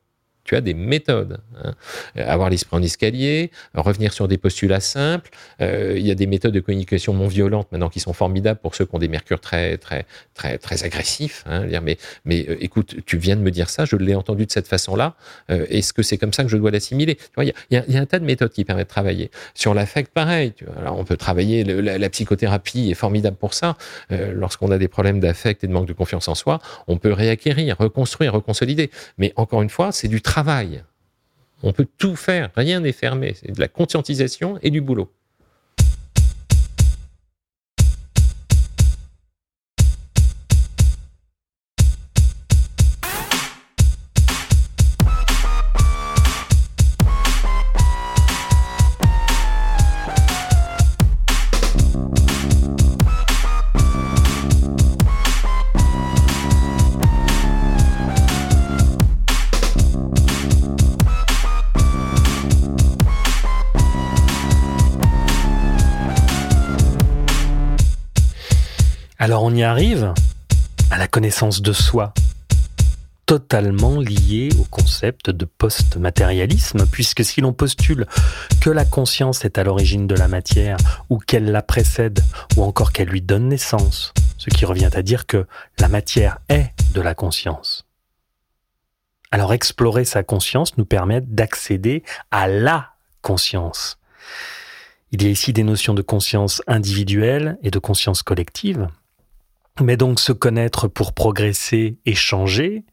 tu as des méthodes. Hein. Avoir l'esprit en escalier, revenir sur des postulats simples. Euh, il y a des méthodes de communication non violentes maintenant qui sont formidables pour ceux qui ont des mercures très très très très agressifs. Hein. Mais mais euh, écoute, tu viens de me dire ça, je l'ai entendu de cette façon-là. Euh, est-ce que c'est comme ça que je dois l'assimiler? Il y, a, un tas de méthodes qui permettent de travailler. Sur l'affect, pareil. Alors on peut travailler. la, psychothérapie est formidable pour ça. Lorsqu'on a des problèmes d'affect et de manque de confiance en soi, on peut réacquérir, reconstruire, reconsolider. Mais encore une fois, c'est du travail On peut tout faire, rien n'est fermé. C'est de la conscientisation et du boulot. Arrive à la connaissance de soi, totalement liée au concept de post-matérialisme, puisque si l'on postule que la conscience est à l'origine de la matière, ou qu'elle la précède, ou encore qu'elle lui donne naissance, ce qui revient à dire que la matière est de la conscience. Alors explorer sa conscience nous permet d'accéder à la conscience. Il y a ici des notions de conscience individuelle et de conscience collective. Mais donc se connaître pour progresser et changer,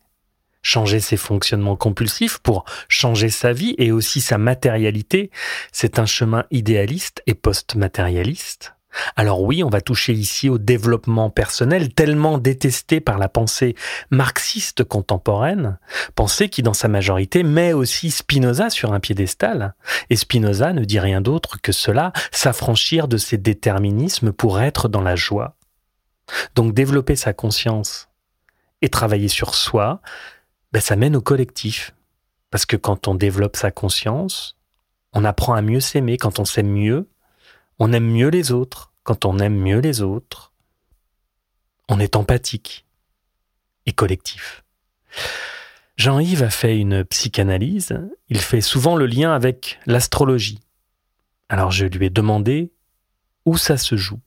changer ses fonctionnements compulsifs pour changer sa vie et aussi sa matérialité, c'est un chemin idéaliste et post-matérialiste. Alors oui, on va toucher ici au développement personnel tellement détesté par la pensée marxiste contemporaine, pensée qui dans sa majorité met aussi Spinoza sur un piédestal. Et Spinoza ne dit rien d'autre que cela, s'affranchir de ses déterminismes pour être dans la joie. Donc développer sa conscience et travailler sur soi, ben, ça mène au collectif. Parce que quand on développe sa conscience, on apprend à mieux s'aimer. Quand on s'aime mieux, on aime mieux les autres. Quand on aime mieux les autres, on est empathique et collectif. Jean-Yves a fait une psychanalyse. Il fait souvent le lien avec l'astrologie. Alors je lui ai demandé où ça se joue.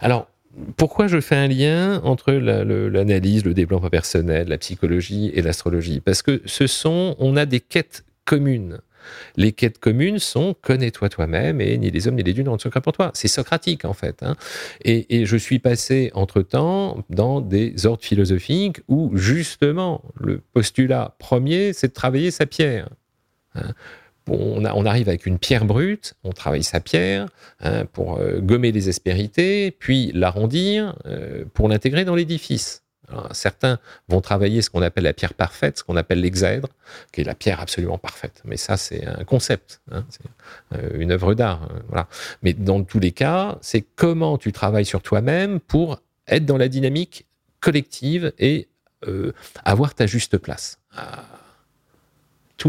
Alors, pourquoi je fais un lien entre l'analyse, le, développement personnel, la psychologie et l'astrologie? Parce que ce sont, on a des quêtes communes. Les quêtes communes sont connais-toi toi-même et ni les hommes ni les dieux n'ont de secret pour toi. C'est socratique en fait. Hein. Et, je suis passé entre-temps dans des ordres philosophiques où justement le postulat premier, c'est de travailler sa pierre. Hein on, arrive avec une pierre brute, on travaille sa pierre hein, pour euh, gommer les aspérités, puis l'arrondir euh, pour l'intégrer dans l'édifice. Certains vont travailler ce qu'on appelle la pierre parfaite, ce qu'on appelle l'hexèdre, qui est la pierre absolument parfaite. Mais ça, c'est un concept, hein, c'est euh, une œuvre d'art. voilà. Mais dans tous les cas, c'est comment tu travailles sur toi-même pour être dans la dynamique collective et avoir ta juste place. Ah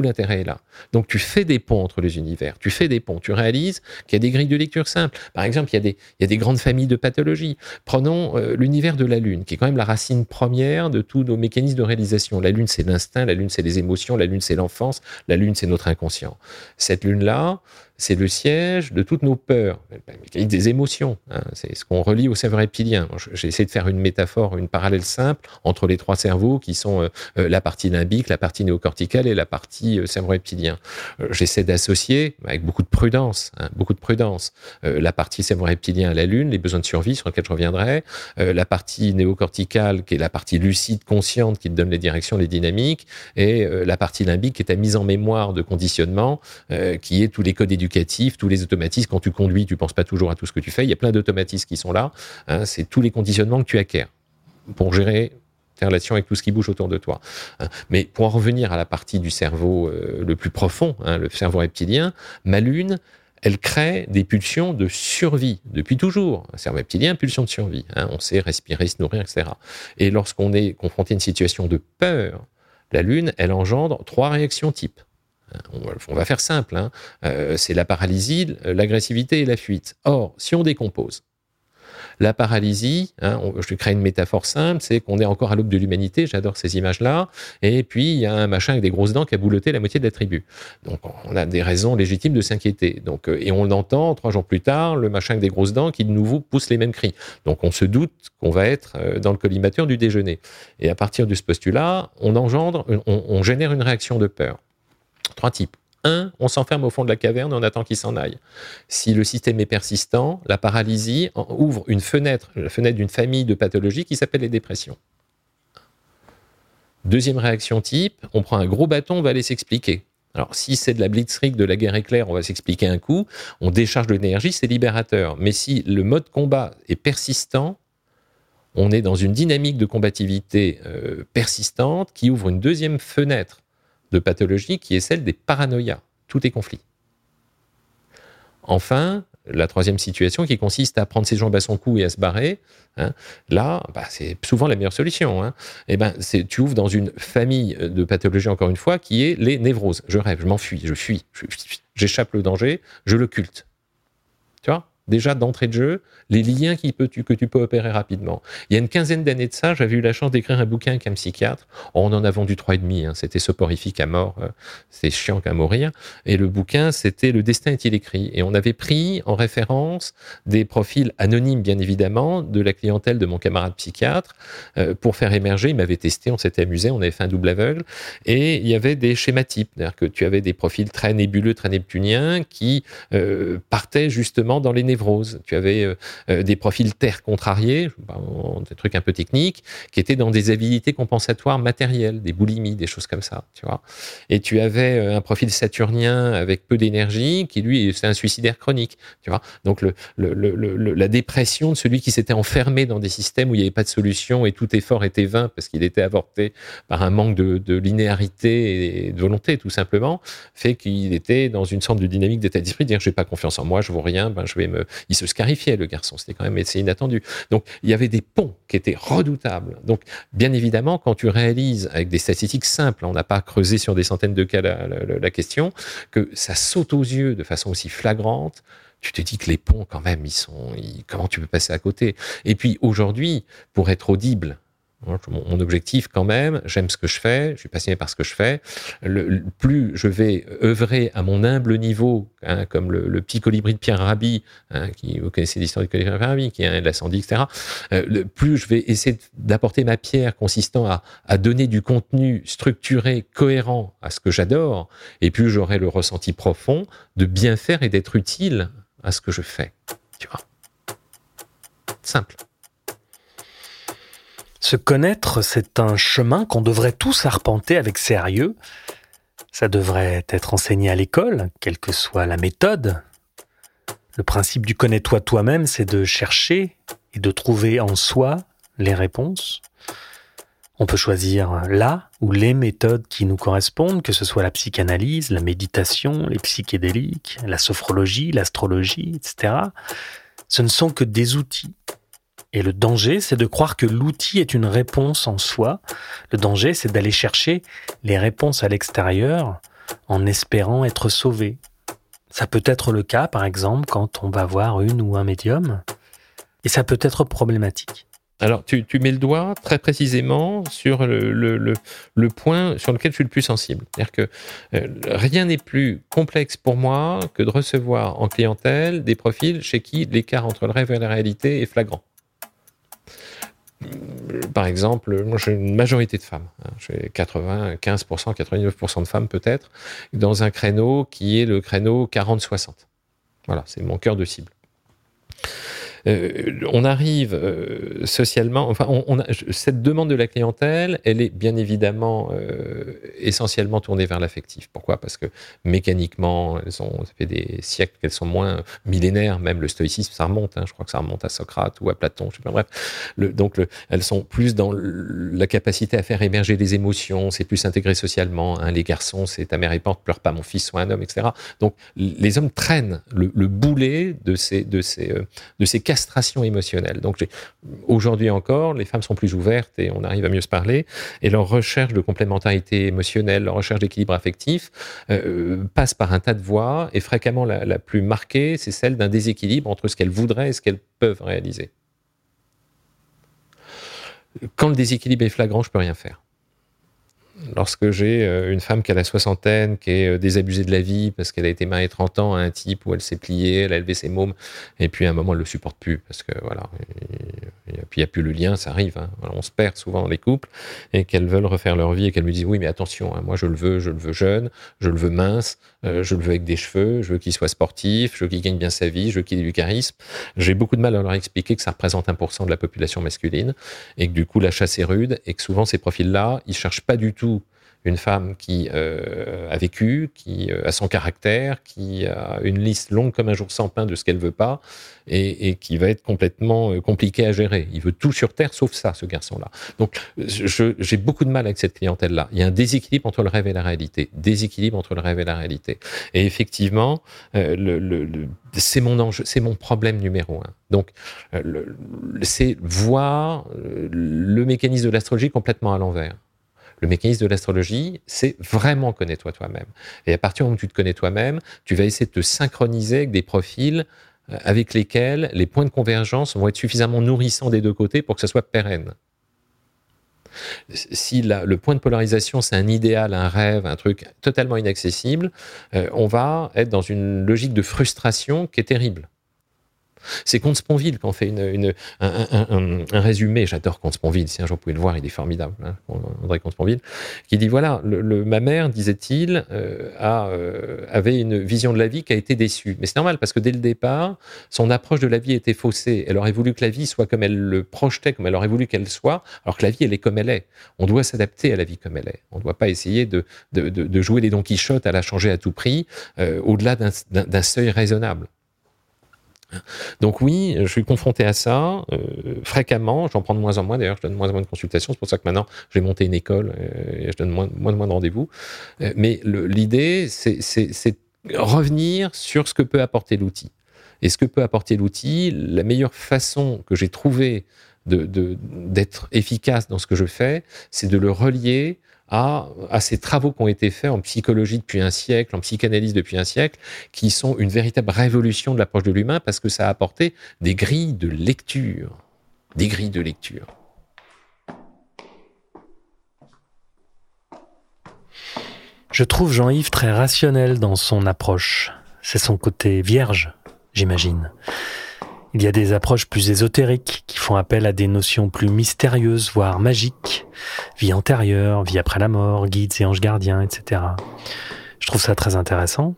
L'intérêt est là. Donc tu fais des ponts entre les univers, tu fais des ponts, tu réalises qu'il y a des grilles de lecture simples. Par exemple, il y a des, il y a des grandes familles de pathologies. Prenons euh, l'univers de la Lune, qui est quand même la racine première de tous nos mécanismes de réalisation. La Lune, c'est l'instinct, la Lune, c'est les émotions, la Lune, c'est l'enfance, la Lune, c'est notre inconscient. Cette Lune-là, c'est le siège de toutes nos peurs, des émotions. Hein. C'est ce qu'on relie au cerveau reptilien. J'ai essayé de faire une métaphore, une parallèle simple entre les trois cerveaux qui sont euh, euh, la partie limbique, la partie néocorticale et la partie euh, cerveau reptilien. J'essaie d'associer avec beaucoup de prudence, hein, beaucoup de prudence, la partie cerveau reptilien à la lune, les besoins de survie sur lesquels je reviendrai, la partie néocorticale qui est la partie lucide, consciente qui donne les directions, les dynamiques, et la partie limbique qui est ta mise en mémoire de conditionnement, qui est tous les codes éducatifs tous les automatismes. Quand tu conduis, tu penses pas toujours à tout ce que tu fais. Il y a plein d'automatismes qui sont là. Hein. c'est tous les conditionnements que tu acquiers pour gérer tes relations avec tout ce qui bouge autour de toi. Hein. Mais pour en revenir à la partie du cerveau euh, le plus profond, hein, le cerveau reptilien, ma lune, elle crée des pulsions de survie depuis toujours. Un cerveau reptilien, pulsion de survie. on sait respirer, se nourrir, etc. Et lorsqu'on est confronté à une situation de peur, la lune, elle engendre trois réactions types on va faire simple, hein. euh, c'est la paralysie, l'agressivité et la fuite. Or, si on décompose, la paralysie, hein, je crée une métaphore simple, c'est qu'on est encore à l'aube de l'humanité, j'adore ces images-là, et puis il y a un machin avec des grosses dents qui a bouloté la moitié de la tribu. Donc on a des raisons légitimes de s'inquiéter. Donc, euh, et on entend trois jours plus tard le machin avec des grosses dents qui de nouveau pousse les mêmes cris. Donc on se doute qu'on va être euh, dans le collimateur du déjeuner. Et à partir de ce postulat, on engendre, on génère une réaction de peur. Trois types. Un, on s'enferme au fond de la caverne et on attend qu'il s'en aille. Si le système est persistant, la paralysie ouvre une fenêtre, la fenêtre d'une famille de pathologies qui s'appelle les dépressions. Deuxième réaction type, on prend un gros bâton, on va aller s'expliquer. Alors, si c'est de la blitzkrieg, de la guerre éclair, on va s'expliquer un coup, on décharge de l'énergie, c'est libérateur. Mais si le mode combat est persistant, on est dans une dynamique de combativité euh, persistante qui ouvre une deuxième fenêtre de pathologie qui est celle des paranoïas. Tout est conflit. Enfin, la troisième situation qui consiste à prendre ses jambes à son cou et à se barrer, hein, là, bah, c'est souvent la meilleure solution. Hein. Eh ben, tu ouvres dans une famille de pathologies, encore une fois, qui est les névroses. Je rêve, je m'enfuis, je fuis, j'échappe le danger, je le culte. Tu vois? Déjà d'entrée de jeu les liens que tu peux opérer rapidement. Il y a une quinzaine d'années de ça, j'avais eu la chance d'écrire un bouquin avec un psychiatre. on en a vendu trois et demi. Hein. C'était soporifique à mort. Euh, c'est chiant qu'à mourir. Et le bouquin, c'était Le destin est-il écrit? Et on avait pris en référence des profils anonymes, bien évidemment, de la clientèle de mon camarade psychiatre euh, pour faire émerger. Il m'avait testé, on s'était amusé, on avait fait un double aveugle. Et il y avait des schémas types. C'est-à-dire que tu avais des profils très nébuleux, très neptuniens qui euh, partaient justement dans les tu avais euh, euh, des profils terre contrariés, des trucs un peu techniques, qui étaient dans des habilités compensatoires matérielles, des boulimies, des choses comme ça, tu vois. Et tu avais euh, un profil saturnien avec peu d'énergie, qui lui, c'est un suicidaire chronique, tu vois. Donc la dépression de celui qui s'était enfermé dans des systèmes où il n'y avait pas de solution et tout effort était vain parce qu'il était avorté par un manque de, linéarité et de volonté, tout simplement, fait qu'il était dans une sorte de dynamique d'état d'esprit, de dire j'ai pas confiance en moi, je vaux rien, ben je vais me, il se scarifiait, le garçon. C'était quand même assez inattendu. Donc, il y avait des ponts qui étaient redoutables. Donc, bien évidemment, quand tu réalises avec des statistiques simples, on n'a pas creusé sur des centaines de cas la, question, que ça saute aux yeux de façon aussi flagrante, tu te dis que les ponts, quand même, ils sont. comment tu peux passer à côté? Et puis aujourd'hui, pour être audible mon objectif, quand même, j'aime ce que je fais, je suis passionné par ce que je fais. Plus je vais œuvrer à mon humble niveau, hein, comme le, petit colibri de Pierre Rabhi, hein, qui vous connaissez l'histoire du colibri de Pierre Rabhi, qui est un l'incendie, etc. Euh, plus je vais essayer d'apporter ma pierre consistant à, à, donner du contenu structuré, cohérent à ce que j'adore, et plus j'aurai le ressenti profond de bien faire et d'être utile à ce que je fais. Tu vois? Simple. Se connaître, c'est un chemin qu'on devrait tous arpenter avec sérieux. Ça devrait être enseigné à l'école, quelle que soit la méthode. Le principe du connais-toi toi-même, c'est de chercher et de trouver en soi les réponses. On peut choisir la ou les méthodes qui nous correspondent, que ce soit la psychanalyse, la méditation, les psychédéliques, la sophrologie, l'astrologie, etc. Ce ne sont que des outils et le danger, c'est de croire que l'outil est une réponse en soi. Le danger, c'est d'aller chercher les réponses à l'extérieur en espérant être sauvé. Ça peut être le cas, par exemple, quand on va voir une ou un médium, et ça peut être problématique. Alors, tu, mets le doigt très précisément sur le, point sur lequel je suis le plus sensible. C'est-à-dire que euh, rien n'est plus complexe pour moi que de recevoir en clientèle des profils chez qui l'écart entre le rêve et la réalité est flagrant par exemple, moi j'ai une majorité de femmes, hein. j'ai 95%, 99% de femmes peut-être, dans un créneau qui est le créneau 40-60. Voilà, c'est mon cœur de cible. Euh, on arrive euh, socialement, enfin, on, cette demande de la clientèle, elle est bien évidemment euh, essentiellement tournée vers l'affectif. Pourquoi? Parce que mécaniquement, elles ont, ça fait des siècles qu'elles sont moins millénaires, même le stoïcisme, ça remonte, hein, je crois que ça remonte à Socrate ou à Platon, je sais pas, bref. Le, donc, elles sont plus dans la capacité à faire émerger des émotions, c'est plus intégré socialement. Hein, les garçons, c'est ta mère est pente, pleure pas, mon fils soit un homme, etc. Donc, les hommes traînent le, boulet de ces, de ces, de ces castration émotionnelle. Donc aujourd'hui encore, les femmes sont plus ouvertes et on arrive à mieux se parler. Et leur recherche de complémentarité émotionnelle, leur recherche d'équilibre affectif euh, passe par un tas de voies. Et fréquemment, la, la plus marquée, c'est celle d'un déséquilibre entre ce qu'elles voudraient et ce qu'elles peuvent réaliser. Quand le déséquilibre est flagrant, je peux rien faire lorsque j'ai euh, une femme qui a la soixantaine, qui est euh, désabusée de la vie parce qu'elle a été mariée 30 ans à un type où elle s'est pliée, elle a élevé ses mômes, et puis à un moment elle le supporte plus parce que voilà, puis il n'y a plus le lien, ça arrive. Hein. on se perd souvent dans les couples et qu'elles veulent refaire leur vie et qu'elles me disent oui mais attention, hein, moi je le veux, je le veux jeune, je le veux mince, euh, je le veux avec des cheveux, je veux qu'il soit sportif, je veux qu'il gagne bien sa vie, je veux qu'il ait du charisme. J'ai beaucoup de mal à leur expliquer que ça représente 1% de la population masculine et que du coup la chasse est rude et que souvent ces profils-là, ils cherchent pas du tout une femme qui euh, a vécu, qui euh, a son caractère, qui a une liste longue comme un jour sans pain de ce qu'elle veut pas, et, qui va être complètement euh, compliqué à gérer. Il veut tout sur Terre sauf ça, ce garçon-là. Donc j'ai beaucoup de mal avec cette clientèle-là. Il y a un déséquilibre entre le rêve et la réalité. Déséquilibre entre le rêve et la réalité. Et effectivement, le, c'est mon enjeu, c'est mon problème numéro un. Donc, c'est voir le mécanisme de l'astrologie complètement à l'envers. Le mécanisme de l'astrologie, c'est vraiment connais-toi toi-même. Et à partir du moment où tu te connais toi-même, tu vas essayer de te synchroniser avec des profils euh, avec lesquels les points de convergence vont être suffisamment nourrissants des deux côtés pour que ça soit pérenne. Si le point de polarisation, c'est un idéal, un rêve, un truc totalement inaccessible, euh, on va être dans une logique de frustration qui est terrible. C'est Comte Sponville qui en fait une, un, résumé. J'adore Comte Sponville. Si un jour vous pouvez le voir, il est formidable. Hein, André Comte Sponville, qui dit voilà, le, ma mère, disait-il, euh, euh, avait une vision de la vie qui a été déçue. Mais c'est normal parce que dès le départ, son approche de la vie était faussée. Elle aurait voulu que la vie soit comme elle le projetait, comme elle aurait voulu qu'elle soit, alors que la vie, elle est comme elle est. On doit s'adapter à la vie comme elle est. On ne doit pas essayer de, de, jouer les Don Quichotte à la changer à tout prix, euh, au-delà d'un seuil raisonnable. Donc oui, je suis confronté à ça euh, fréquemment. J'en prends de moins en moins. D'ailleurs, je donne de moins en moins de consultations. C'est pour ça que maintenant, j'ai monté une école euh, et je donne moins, moins, moins de rendez-vous. Euh, mais l'idée, c'est revenir sur ce que peut apporter l'outil. Et ce que peut apporter l'outil, la meilleure façon que j'ai trouvé d'être efficace dans ce que je fais, c'est de le relier à, ces travaux qui ont été faits en psychologie depuis un siècle, en psychanalyse depuis un siècle, qui sont une véritable révolution de l'approche de l'humain parce que ça a apporté des grilles de lecture. Des grilles de lecture. Je trouve Jean-Yves très rationnel dans son approche. C'est son côté vierge, j'imagine. Il y a des approches plus ésotériques qui font appel à des notions plus mystérieuses, voire magiques. Vie antérieure, vie après la mort, guides et anges gardiens, etc. Je trouve ça très intéressant.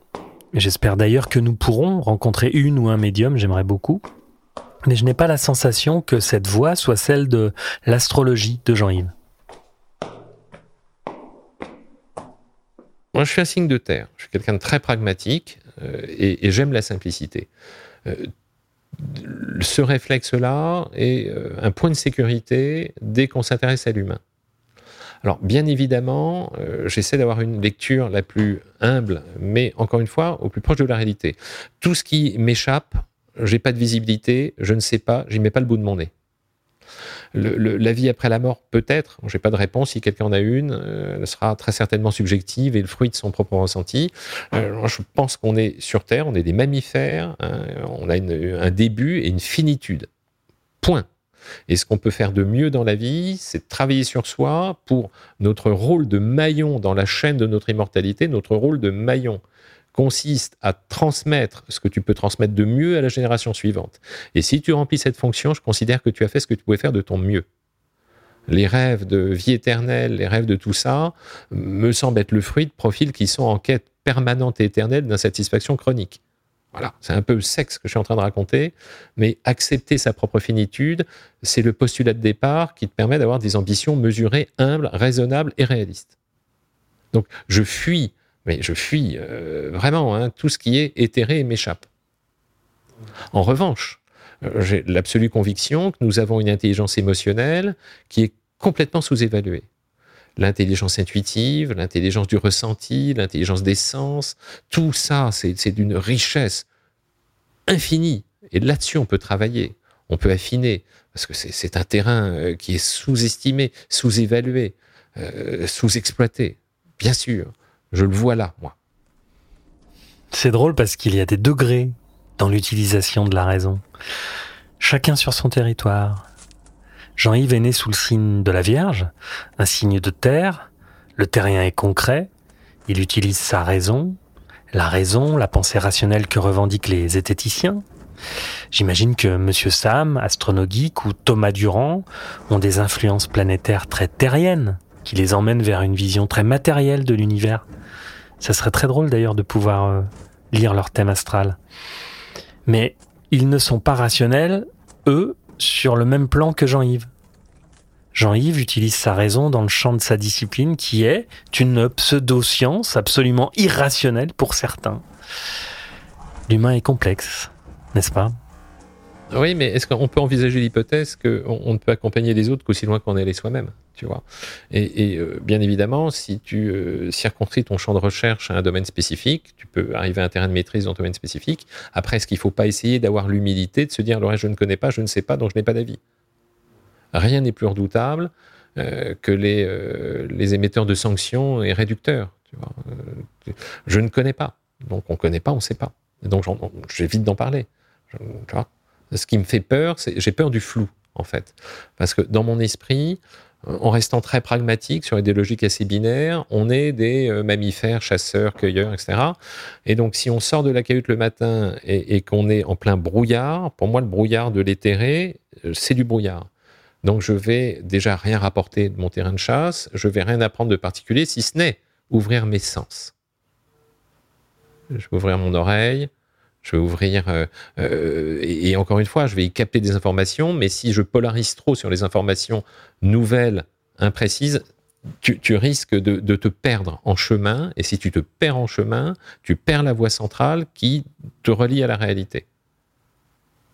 J'espère d'ailleurs que nous pourrons rencontrer une ou un médium, j'aimerais beaucoup. Mais je n'ai pas la sensation que cette voix soit celle de l'astrologie de Jean-Yves. Moi, je suis un signe de terre. Je suis quelqu'un de très pragmatique euh, et, j'aime la simplicité. Euh, ce réflexe-là est euh, un point de sécurité dès qu'on s'intéresse à l'humain. Alors, bien évidemment, euh, j'essaie d'avoir une lecture la plus humble, mais encore une fois, au plus proche de la réalité. Tout ce qui m'échappe, j'ai pas de visibilité, je ne sais pas, j'y mets pas le bout de mon nez. La vie après la mort, peut-être. J'ai pas de réponse. Si quelqu'un en a une, euh, elle sera très certainement subjective et le fruit de son propre ressenti. Euh, je pense qu'on est sur Terre, on est des mammifères, hein, on a un début et une finitude. Point. Et ce qu'on peut faire de mieux dans la vie, c'est de travailler sur soi pour notre rôle de maillon dans la chaîne de notre immortalité, notre rôle de maillon consiste à transmettre ce que tu peux transmettre de mieux à la génération suivante. Et si tu remplis cette fonction, je considère que tu as fait ce que tu pouvais faire de ton mieux. Les rêves de vie éternelle, les rêves de tout ça, me semblent être le fruit de profils qui sont en quête permanente et éternelle d'insatisfaction chronique. Voilà, c'est un peu sexe que je suis en train de raconter, mais accepter sa propre finitude, c'est le postulat de départ qui te permet d'avoir des ambitions mesurées, humbles, raisonnables et réalistes. Donc, je fuis mais je fuis euh, vraiment, hein, tout ce qui est éthéré m'échappe. En revanche, euh, j'ai l'absolue conviction que nous avons une intelligence émotionnelle qui est complètement sous-évaluée. L'intelligence intuitive, l'intelligence du ressenti, l'intelligence des sens, tout ça, c'est d'une richesse infinie. Et là-dessus, on peut travailler, on peut affiner, parce que c'est un terrain euh, qui est sous-estimé, sous-évalué, sous-exploité, bien sûr. Je le vois là, moi. C'est drôle parce qu'il y a des degrés dans l'utilisation de la raison. Chacun sur son territoire. Jean-Yves est né sous le signe de la Vierge, un signe de terre. Le terrien est concret. Il utilise sa raison, la raison, la pensée rationnelle que revendiquent les zététiciens. J'imagine que Monsieur Sam, astronogeek ou Thomas Durand ont des influences planétaires très terriennes qui les emmènent vers une vision très matérielle de l'univers. Ça serait très drôle d'ailleurs de pouvoir euh, lire leur thème astral. Mais ils ne sont pas rationnels, eux, sur le même plan que Jean-Yves. Jean-Yves utilise sa raison dans le champ de sa discipline qui est une pseudo-science absolument irrationnelle pour certains. L'humain est complexe, n'est-ce pas? Oui, mais est-ce qu'on peut envisager l'hypothèse qu'on ne peut accompagner les autres qu'aussi loin qu'on est allé soi-même tu vois? Et, euh, bien évidemment, si tu euh, circonscris ton champ de recherche à un domaine spécifique, tu peux arriver à un terrain de maîtrise dans un domaine spécifique. Après, est-ce qu'il ne faut pas essayer d'avoir l'humilité de se dire, le reste, je ne connais pas, je ne sais pas, donc je n'ai pas d'avis? Rien n'est plus redoutable euh, que les, les, émetteurs de sanctions et réducteurs. Je ne connais pas. Donc on ne connaît pas, on ne sait pas. Donc j'évite d'en parler. tu vois? Ce qui me fait peur, c'est j'ai peur du flou, en fait. Parce que dans mon esprit, en restant très pragmatique sur des logiques assez binaires, on est des euh, mammifères, chasseurs, cueilleurs, etc. Et donc, si on sort de la cahute le matin et, qu'on est en plein brouillard, pour moi, le brouillard de l'éthéré, euh, c'est du brouillard. Donc, je vais déjà rien rapporter de mon terrain de chasse, je vais rien apprendre de particulier, si ce n'est ouvrir mes sens. Je vais ouvrir mon oreille, je vais ouvrir, euh, et, encore une fois, je vais y capter des informations, mais si je polarise trop sur les informations nouvelles, imprécises, tu, risques de, te perdre en chemin, et si tu te perds en chemin, tu perds la voie centrale qui te relie à la réalité.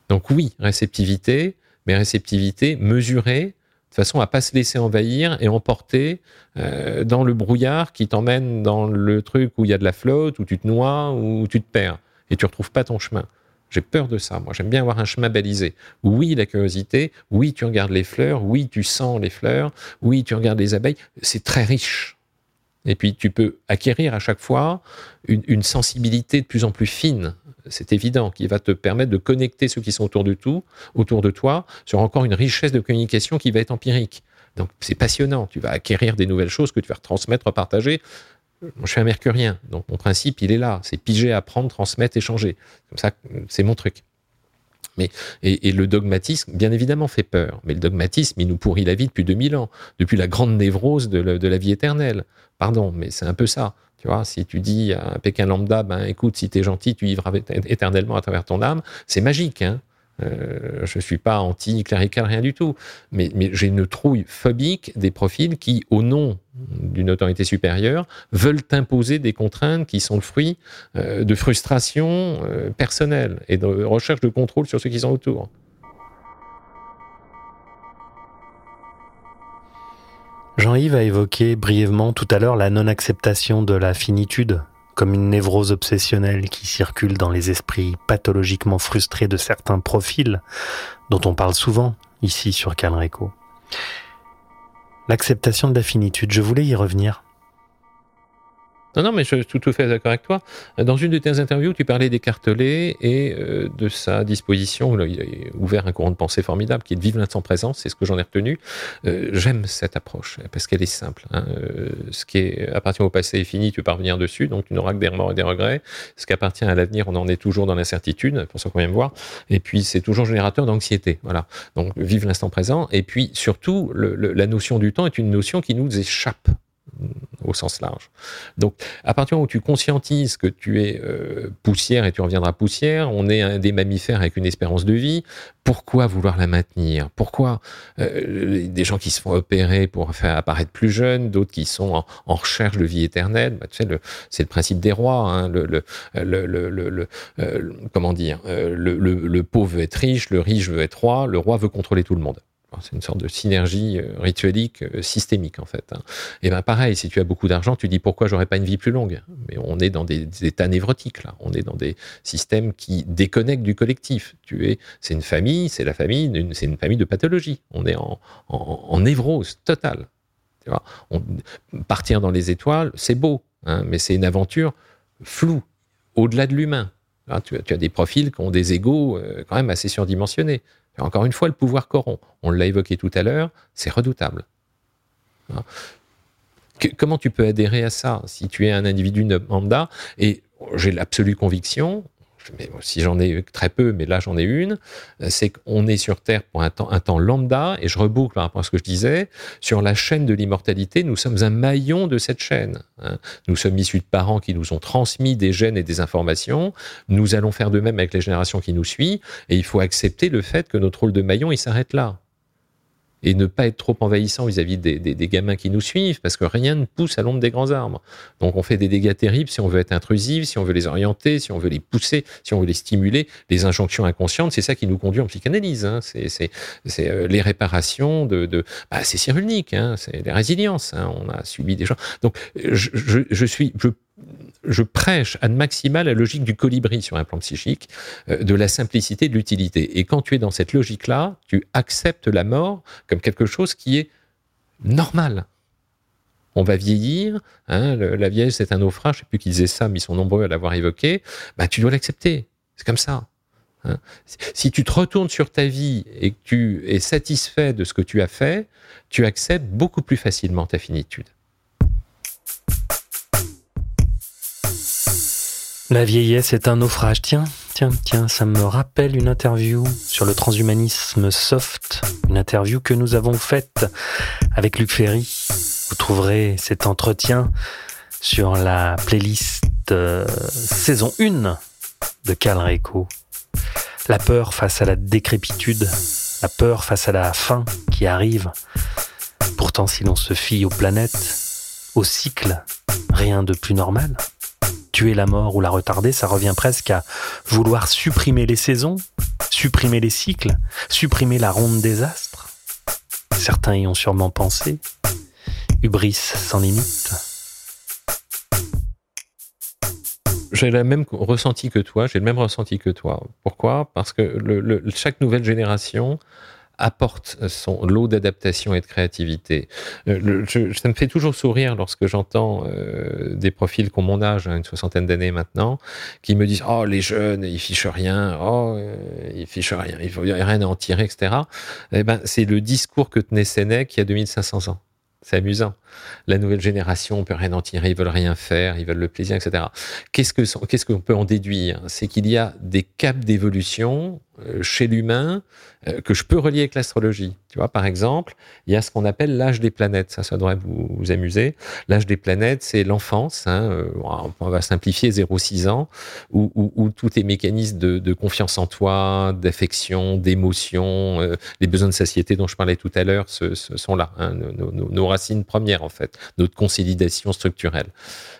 Donc oui, réceptivité, mais réceptivité mesurée, de façon à pas se laisser envahir et emporter euh, dans le brouillard qui t'emmène dans le truc où il y a de la flotte, où tu te noies, où tu te perds et tu retrouves pas ton chemin. J'ai peur de ça. Moi, j'aime bien avoir un chemin balisé. Oui, la curiosité. Oui, tu regardes les fleurs. Oui, tu sens les fleurs. Oui, tu regardes les abeilles. C'est très riche. Et puis, tu peux acquérir à chaque fois une, sensibilité de plus en plus fine. C'est évident, qui va te permettre de connecter ceux qui sont autour de tout, autour de toi, sur encore une richesse de communication qui va être empirique. Donc, c'est passionnant. Tu vas acquérir des nouvelles choses que tu vas retransmettre, partager je suis un mercurien, donc mon principe, il est là. C'est piger, apprendre, transmettre, échanger. Comme ça, c'est mon truc. Mais, et, le dogmatisme, bien évidemment, fait peur. Mais le dogmatisme, il nous pourrit la vie depuis 2000 ans, depuis la grande névrose de, la vie éternelle. Pardon, mais c'est un peu ça. Tu vois, si tu dis à un Pékin lambda, ben écoute, si tu gentil, tu vivras éternellement à travers ton âme, c'est magique, hein euh, je ne suis pas anti-clérical, rien du tout. Mais, j'ai une trouille phobique des profils qui, au nom d'une autorité supérieure, veulent imposer des contraintes qui sont le fruit euh, de frustration euh, personnelle et de recherche de contrôle sur ceux qui sont autour. Jean-Yves a évoqué brièvement tout à l'heure la non-acceptation de la finitude comme une névrose obsessionnelle qui circule dans les esprits pathologiquement frustrés de certains profils dont on parle souvent ici sur Calreco. L'acceptation de la finitude, je voulais y revenir. Non, non, mais je suis tout à fait d'accord avec toi. Dans une de tes interviews, tu parlais d'Écartelé et euh, de sa disposition. il a ouvert un courant de pensée formidable qui est de vivre l'instant présent. C'est ce que j'en ai retenu. Euh, j'aime cette approche parce qu'elle est simple. Hein. Euh, ce qui est, appartient au passé est fini, tu peux pas revenir dessus, donc tu n'auras que des remords et des regrets. Ce qui appartient à l'avenir, on en est toujours dans l'incertitude, pour ça qu'on vient me voir. Et puis, c'est toujours générateur d'anxiété. Voilà. Donc, vivre l'instant présent. Et puis, surtout, la notion du temps est une notion qui nous échappe au sens large. Donc, à partir où tu conscientises que tu es euh, poussière et tu reviendras poussière, on est un des mammifères avec une espérance de vie, pourquoi vouloir la maintenir? Pourquoi euh, des gens qui se font opérer pour faire apparaître plus jeunes, d'autres qui sont en, recherche de vie éternelle? Bah, Tu sais, c'est le principe des rois. Hein, euh, comment dire le pauvre veut être riche, le riche veut être roi, le roi veut contrôler tout le monde. C'est une sorte de synergie euh, rituelique euh, systémique en fait. Hein. Et ben pareil, si tu as beaucoup d'argent, tu dis pourquoi j'aurais pas une vie plus longue? Mais on est dans des, états névrotiques là. On est dans des systèmes qui déconnectent du collectif. Tu es, c'est une famille, c'est la famille, c'est une famille de pathologie. On est en, névrose totale. Vois? Partir dans les étoiles, c'est beau, hein, mais c'est une aventure floue, au-delà de l'humain. Tu, tu, as des profils qui ont des égaux euh, quand même assez surdimensionnés. Encore une fois, le pouvoir corrompt. On l'a évoqué tout à l'heure, c'est redoutable. Hein. comment tu peux adhérer à ça si tu es un individu lambda? Et j'ai l'absolue conviction, mais si j'en ai très peu, mais là j'en ai une, euh, c'est qu'on est sur Terre pour un temps, un temps lambda, et je reboucle par rapport à ce que je disais, sur la chaîne de l'immortalité, nous sommes un maillon de cette chaîne. Hein. Nous sommes issus de parents qui nous ont transmis des gènes et des informations, nous allons faire de même avec les générations qui nous suivent, et il faut accepter le fait que notre rôle de maillon, il s'arrête là et ne pas être trop envahissant vis-à-vis des, des, gamins qui nous suivent, parce que rien ne pousse à l'ombre des grands arbres. Donc on fait des dégâts terribles si on veut être intrusif, si on veut les orienter, si on veut les pousser, si on veut les stimuler. Les injonctions inconscientes, c'est ça qui nous conduit en psychanalyse. Hein. C'est euh, les réparations de... de bah, c'est cyrulnique, hein. c'est les résiliences. Hein. On a subi des gens. Donc je, je, je suis... Je je prêche ad maxima la logique du colibri sur un plan psychique, euh, de la simplicité, de l'utilité. Et quand tu es dans cette logique-là, tu acceptes la mort comme quelque chose qui est normal. On va vieillir, hein, la vieillesse c'est un naufrage, je sais plus qu'ils disaient ça, mais ils sont nombreux à l'avoir évoqué, bah, tu dois l'accepter, c'est comme ça. Hein. Si tu te retournes sur ta vie et que tu es satisfait de ce que tu as fait, tu acceptes beaucoup plus facilement ta finitude. La vieillesse est un naufrage. Tiens, tiens, tiens, ça me rappelle une interview sur le transhumanisme soft, une interview que nous avons faite avec Luc Ferry. Vous trouverez cet entretien sur la playlist euh, saison 1 de Calreco. La peur face à la décrépitude, la peur face à la fin qui arrive. Pourtant, si l'on se fie aux planètes, au cycle, rien de plus normal tuer la mort ou la retarder, ça revient presque à vouloir supprimer les saisons, supprimer les cycles, supprimer la ronde des astres. Certains y ont sûrement pensé. Hubris sans limite. J'ai le même ressenti que toi, j'ai le même ressenti que toi. Pourquoi? Parce que chaque nouvelle génération apporte son lot d'adaptation et de créativité. Euh, ça me fait toujours sourire lorsque j'entends euh, des profils qui ont mon âge, hein, une soixantaine d'années maintenant, qui me disent Oh, les jeunes, ils fichent rien, oh, euh, ils fichent rien, il faut rien à en tirer, etc. Eh ben, c'est le discours que tenait Sénèque il y a 2500 ans. C'est amusant. La nouvelle génération, on peut rien en tirer, ils veulent rien faire, ils veulent le plaisir, etc. Qu'est-ce que qu'est-ce qu'on peut en déduire? C'est qu'il y a des caps d'évolution chez l'humain euh, que je peux relier avec l'astrologie. Tu vois, par exemple, il y a ce qu'on appelle l'âge des planètes. Ça, ça devrait vous, vous amuser. L'âge des planètes, c'est l'enfance. Hein, euh, on va simplifier 0-6 ans, où, où, où, tous tes mécanismes de, de confiance en toi, d'affection, d'émotion, les besoins de satiété dont je parlais tout à l'heure, ce, sont là. Hein, nos, nos, nos, racines premières, en fait, notre consolidation structurelle,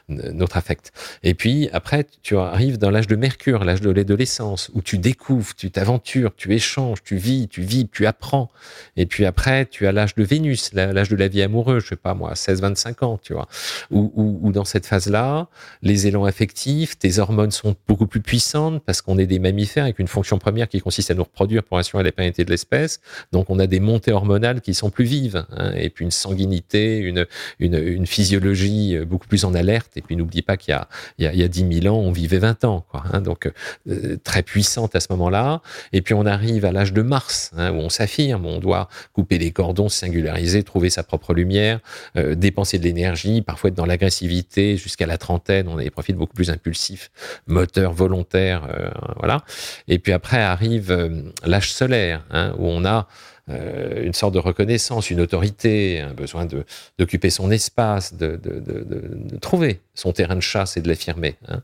notre affect. Et puis, après, tu arrives dans l'âge de Mercure, l'âge de l'adolescence, où tu découvres, tu t'avances aventures, tu échanges, tu vis, tu vis, tu apprends. Et puis après, tu as l'âge de Vénus, l'âge de la vie amoureuse, je sais pas moi, 16-25 ans, tu vois. Où, dans cette phase-là, les élans affectifs, tes hormones sont beaucoup plus puissantes parce qu'on est des mammifères avec une fonction première qui consiste à nous reproduire pour assurer la pérennité de l'espèce. Donc on a des montées hormonales qui sont plus vives, hein, et puis une sanguinité, une, une, une, physiologie beaucoup plus en alerte. Et puis n'oublie pas qu'il y a, il y a, il y a 10 000 ans, on vivait 20 ans, quoi. Hein, donc euh, très puissante à ce moment-là. Et puis on arrive à l'âge de Mars, hein, où on s'affirme, on doit couper les cordons, singulariser, trouver sa propre lumière, euh, dépenser de l'énergie, parfois être dans l'agressivité jusqu'à la trentaine. On a des profils beaucoup plus impulsifs, moteurs, volontaires, euh, voilà. Et puis après arrive l'âge solaire, hein, où on a euh, une sorte de reconnaissance, une autorité, un besoin d'occuper son espace, de, de, de, trouver son terrain de chasse et de l'affirmer. Hein.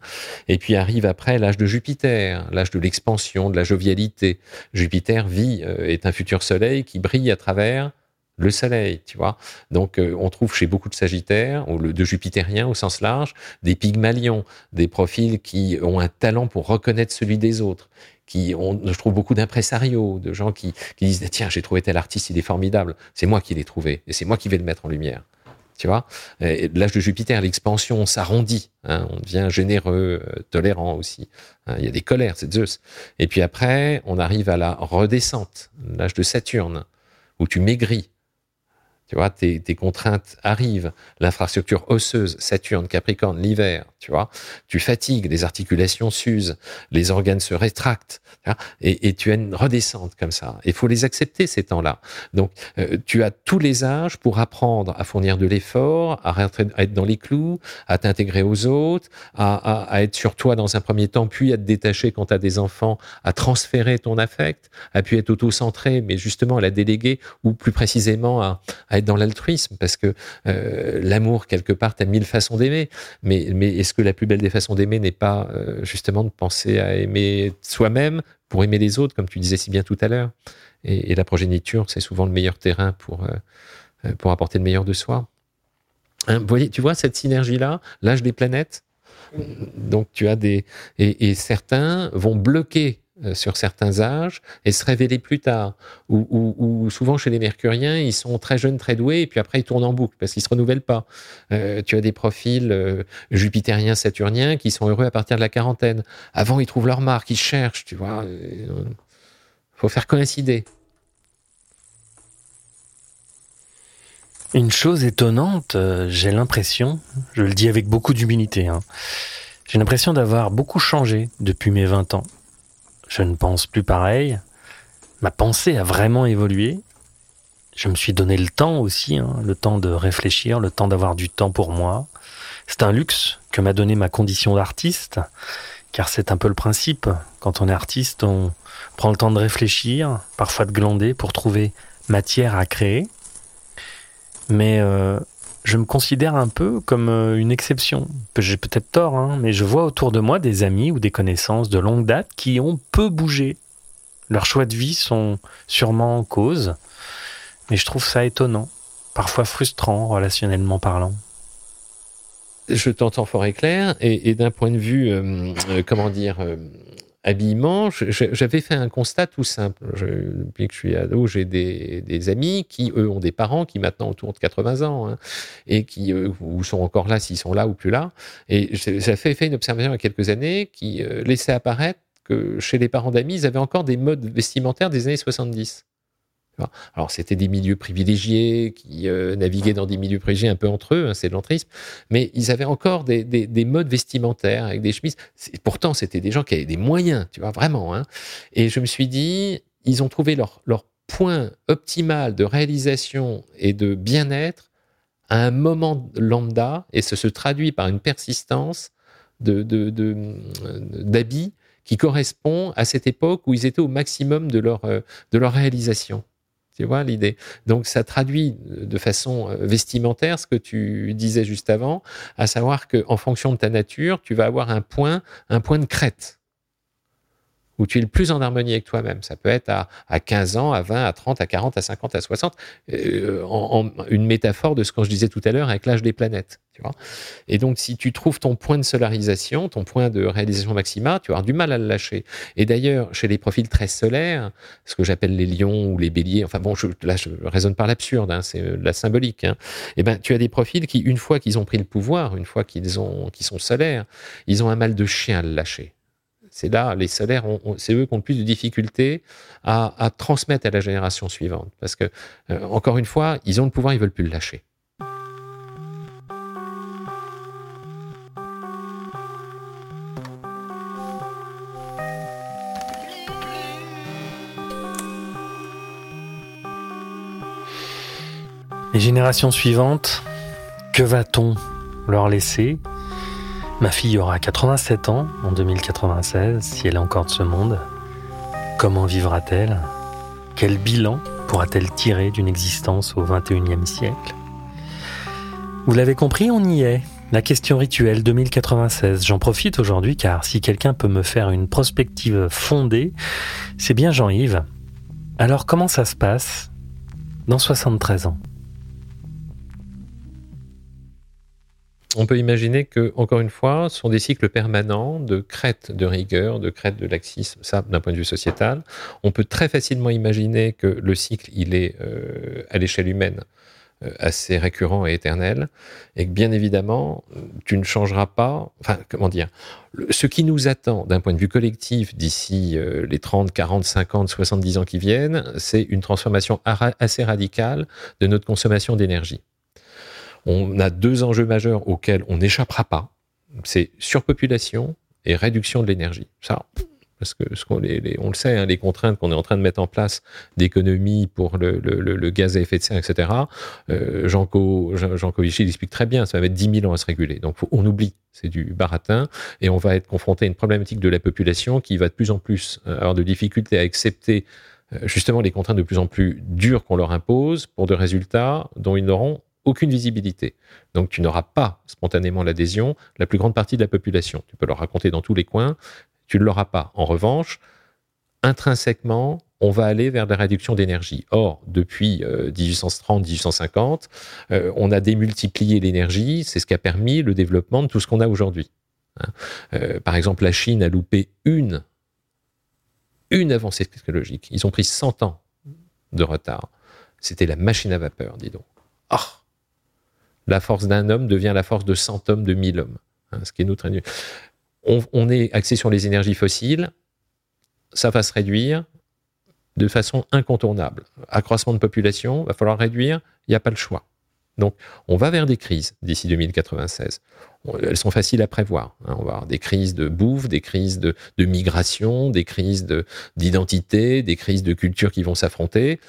Et puis arrive après l'âge de Jupiter, l'âge de l'expansion, de la jovialité. Jupiter vit, euh, est un futur soleil qui brille à travers le soleil, tu vois. Donc, euh, on trouve chez beaucoup de Sagittaires, ou de Jupitériens au sens large, des Pygmalions, des profils qui ont un talent pour reconnaître celui des autres, qui ont, je trouve beaucoup d'impresarios, de gens qui, disent tiens, j'ai trouvé tel artiste, il est formidable, c'est moi qui l'ai trouvé, et c'est moi qui vais le mettre en lumière. Tu vois, l'âge de Jupiter, l'expansion s'arrondit, hein, on devient généreux, euh, tolérant aussi. Hein, il y a des colères, c'est Zeus. Et puis après, on arrive à la redescente, l'âge de Saturne, où tu maigris, tu vois, tes, contraintes arrivent, l'infrastructure osseuse, Saturne, Capricorne, l'hiver, tu vois, tu fatigues, les articulations s'usent, les organes se rétractent, et, tu as une redescente comme ça. Il faut les accepter ces temps-là. Donc, euh, tu as tous les âges pour apprendre à fournir de l'effort, à, être dans les clous, à t'intégrer aux autres, à, à, être sur toi dans un premier temps, puis à te détacher quand tu as des enfants, à transférer ton affect, à puis être auto-centré, mais justement à la déléguer, ou plus précisément à, à dans l'altruisme, parce que euh, l'amour, quelque part, t'as mille façons d'aimer. Mais, mais est-ce que la plus belle des façons d'aimer n'est pas euh, justement de penser à aimer soi-même pour aimer les autres, comme tu disais si bien tout à l'heure? Et, la progéniture, c'est souvent le meilleur terrain pour, euh, pour apporter le meilleur de soi. Hein, tu vois cette synergie-là, l'âge des planètes? Donc tu as des et certains vont bloquer sur certains âges et se révéler plus tard. Ou, souvent chez les Mercuriens, ils sont très jeunes, très doués, et puis après ils tournent en boucle parce qu'ils se renouvellent pas. Euh, tu as des profils euh, jupitériens, saturniens qui sont heureux à partir de la quarantaine. Avant, ils trouvent leur marque, ils cherchent, tu vois. Faut faire coïncider. Une chose étonnante, j'ai l'impression, je le dis avec beaucoup d'humilité, hein, j'ai l'impression d'avoir beaucoup changé depuis mes 20 ans je ne pense plus pareil. Ma pensée a vraiment évolué. Je me suis donné le temps aussi, hein, le temps de réfléchir, le temps d'avoir du temps pour moi. C'est un luxe que m'a donné ma condition d'artiste, car c'est un peu le principe. Quand on est artiste, on prend le temps de réfléchir, parfois de glander pour trouver matière à créer. Mais euh, je me considère un peu comme euh, une exception. J'ai peut-être tort, hein, mais je vois autour de moi des amis ou des connaissances de longue date qui ont peu bougé. Leurs choix de vie sont sûrement en cause, mais je trouve ça étonnant, parfois frustrant relationnellement parlant. Je t'entends fort et clair, et, d'un point de vue, euh, euh, comment dire, habillement, j'avais fait un constat tout simple. depuis que je suis ado, j'ai des, amis qui, eux, ont des parents qui maintenant autour de 80 ans hein, et qui ou sont encore là, s'ils sont là ou plus là. Et j'avais fait une observation il y a quelques années qui euh, laissait apparaître que chez les parents d'amis, ils avaient encore des modes vestimentaires des années 70. Alors, c'était des milieux privilégiés qui euh, naviguaient dans des milieux privilégiés un peu entre eux, hein, c'est de l'entrisme, mais ils avaient encore des, modes vestimentaires avec des chemises. Pourtant, c'était des gens qui avaient des moyens, tu vois, vraiment. Hein. Et je me suis dit, ils ont trouvé leur, point optimal de réalisation et de bien-être à un moment lambda, et ça se traduit par une persistance d'habits qui correspond à cette époque où ils étaient au maximum de leur, euh, de leur réalisation. Tu vois l'idée. Donc ça traduit de façon euh, vestimentaire ce que tu disais juste avant, à savoir que en fonction de ta nature, tu vas avoir un point, un point de crête où tu es le plus en harmonie avec toi-même. Ça peut être à, 15 ans, à 20, à 30, à 40, à 50, à 60. Euh, en, une métaphore de ce que je disais tout à l'heure avec l'âge des planètes. Tu vois et donc, si tu trouves ton point de solarisation, ton point de réalisation maxima, tu avoir du mal à le lâcher. Et d'ailleurs, chez les profils très solaires, ce que j'appelle les lions ou les béliers, enfin bon, je, là, je raisonne par l'absurde, hein, c'est la symbolique. Hein, et eh ben, tu as des profils qui, une fois qu'ils ont pris le pouvoir, une fois qu'ils ont, qu'ils sont solaires, ils ont un mal de chien à le lâcher. C'est là, les solaires, c'est eux qui ont le plus de difficultés à, transmettre à la génération suivante. Parce que, euh, encore une fois, ils ont le pouvoir, ils veulent plus le lâcher. Les générations suivantes, que va-t-on leur laisser? Ma fille aura 87 ans en 2096, si elle est encore de ce monde. Comment vivra-t-elle? Quel bilan pourra-t-elle tirer d'une existence au 21e siècle? Vous l'avez compris, on y est. La question rituelle 2096. J'en profite aujourd'hui car si quelqu'un peut me faire une prospective fondée, c'est bien Jean-Yves. Alors comment ça se passe dans 73 ans? On peut imaginer que, encore une fois, ce sont des cycles permanents de crête de rigueur, de crête de laxisme, ça d'un point de vue sociétal. On peut très facilement imaginer que le cycle, il est euh, à l'échelle humaine euh, assez récurrent et éternel, et que bien évidemment, tu ne changeras pas, enfin, comment dire, ce qui nous attend d'un point de vue collectif d'ici euh, les 30, 40, 50, 70 ans qui viennent, c'est une transformation assez radicale de notre consommation d'énergie on a deux enjeux majeurs auxquels on n'échappera pas. C'est surpopulation et réduction de l'énergie. Ça, parce que ce qu'on on le sait, hein, les contraintes qu'on est en train de mettre en place d'économie pour le, gaz à effet de serre, etc. Euh, Jean, Jean, l'explique très bien, ça va mettre 10 000 ans à se réguler. Donc on oublie, c'est du baratin, et on va être confronté à une problématique de la population qui va de plus en plus euh, avoir de difficultés à accepter euh, justement les contraintes de plus en plus dures qu'on leur impose pour de résultats dont ils n'auront aucune visibilité. Donc tu n'auras pas spontanément l'adhésion la plus grande partie de la population. Tu peux leur raconter dans tous les coins, tu ne l'auras pas. En revanche, intrinsèquement, on va aller vers la réduction d'énergie. Or, depuis 1830-1850, euh, euh, on a démultiplié l'énergie, c'est ce qui a permis le développement de tout ce qu'on a aujourd'hui. Hein. Euh, par exemple, la Chine a loupé une, avancée technologique. Ils ont pris 100 ans de retard. C'était la machine à vapeur, dis donc. Oh la force d'un homme devient la force de 100 hommes, de 1000 hommes. Hein, ce qui est notre on, on est axé sur les énergies fossiles, ça va se réduire de façon incontournable. Accroissement de population, va falloir réduire, il n'y a pas le choix. Donc, on va vers des crises d'ici 2096. Elles sont faciles à prévoir. Hein. On va avoir des crises de bouffe, des crises de, migration, des crises d'identité, des crises de culture qui vont s'affronter.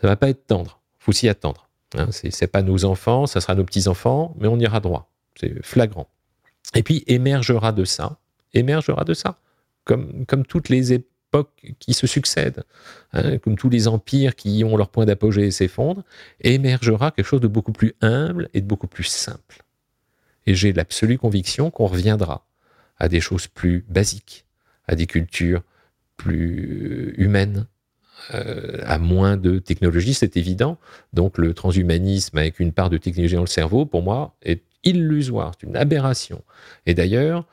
Ça va pas être tendre. Faut s'y attendre. Hein, Ce n'est pas nos enfants, ça sera nos petits-enfants, mais on ira droit. C'est flagrant. Et puis émergera de ça, émergera de ça, comme, toutes les époques qui se succèdent, hein, comme tous les empires qui ont leur point d'apogée et s'effondrent, émergera quelque chose de beaucoup plus humble et de beaucoup plus simple. Et j'ai l'absolue conviction qu'on reviendra à des choses plus basiques, à des cultures plus humaines, euh, à moins de technologie, c'est évident. Donc le transhumanisme avec une part de technologie dans le cerveau, pour moi, est illusoire, c'est une aberration. Et d'ailleurs,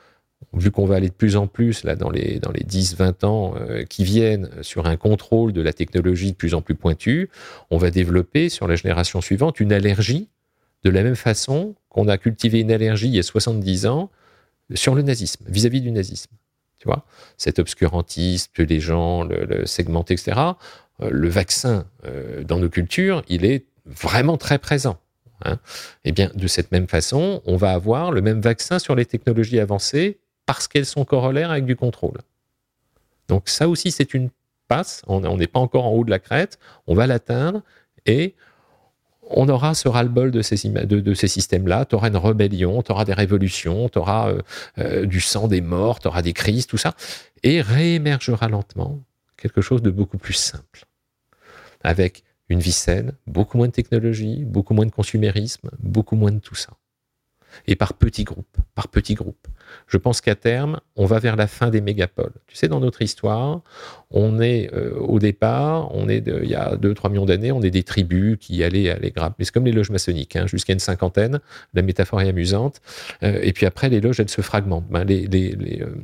vu qu'on va aller de plus en plus là dans les, dans les 10-20 ans euh, qui viennent sur un contrôle de la technologie de plus en plus pointu, on va développer sur la génération suivante une allergie de la même façon qu'on a cultivé une allergie il y a 70 ans sur le nazisme, vis à -vis du nazisme. Tu cet obscurantisme les gens le, le etc. Euh, le vaccin euh, dans nos cultures, il est vraiment très présent. Hein. Eh bien, de cette même façon, on va avoir le même vaccin sur les technologies avancées parce qu'elles sont corollaires avec du contrôle. Donc ça aussi, c'est une passe. On n'est pas encore en haut de la crête. On va l'atteindre et on aura ce ras-le-bol de ces, de, ces systèmes-là. Tu auras une rébellion, tu auras des révolutions, tu euh, euh, du sang des morts, tu auras des crises, tout ça. Et réémergera lentement quelque chose de beaucoup plus simple. Avec une vie saine, beaucoup moins de technologie, beaucoup moins de consumérisme, beaucoup moins de tout ça. Et par petits groupes, par petits groupes. Je pense qu'à terme, on va vers la fin des mégapoles. Tu sais, dans notre histoire, on est euh, au départ, on est il y a 2-3 millions d'années, on est des tribus qui allaient, allaient grappes. Mais c'est comme les loges maçonniques, hein, jusqu'à une cinquantaine. La métaphore est amusante. Euh, et puis après, les loges, elles se fragmentent. Ben, les, les, les, euh,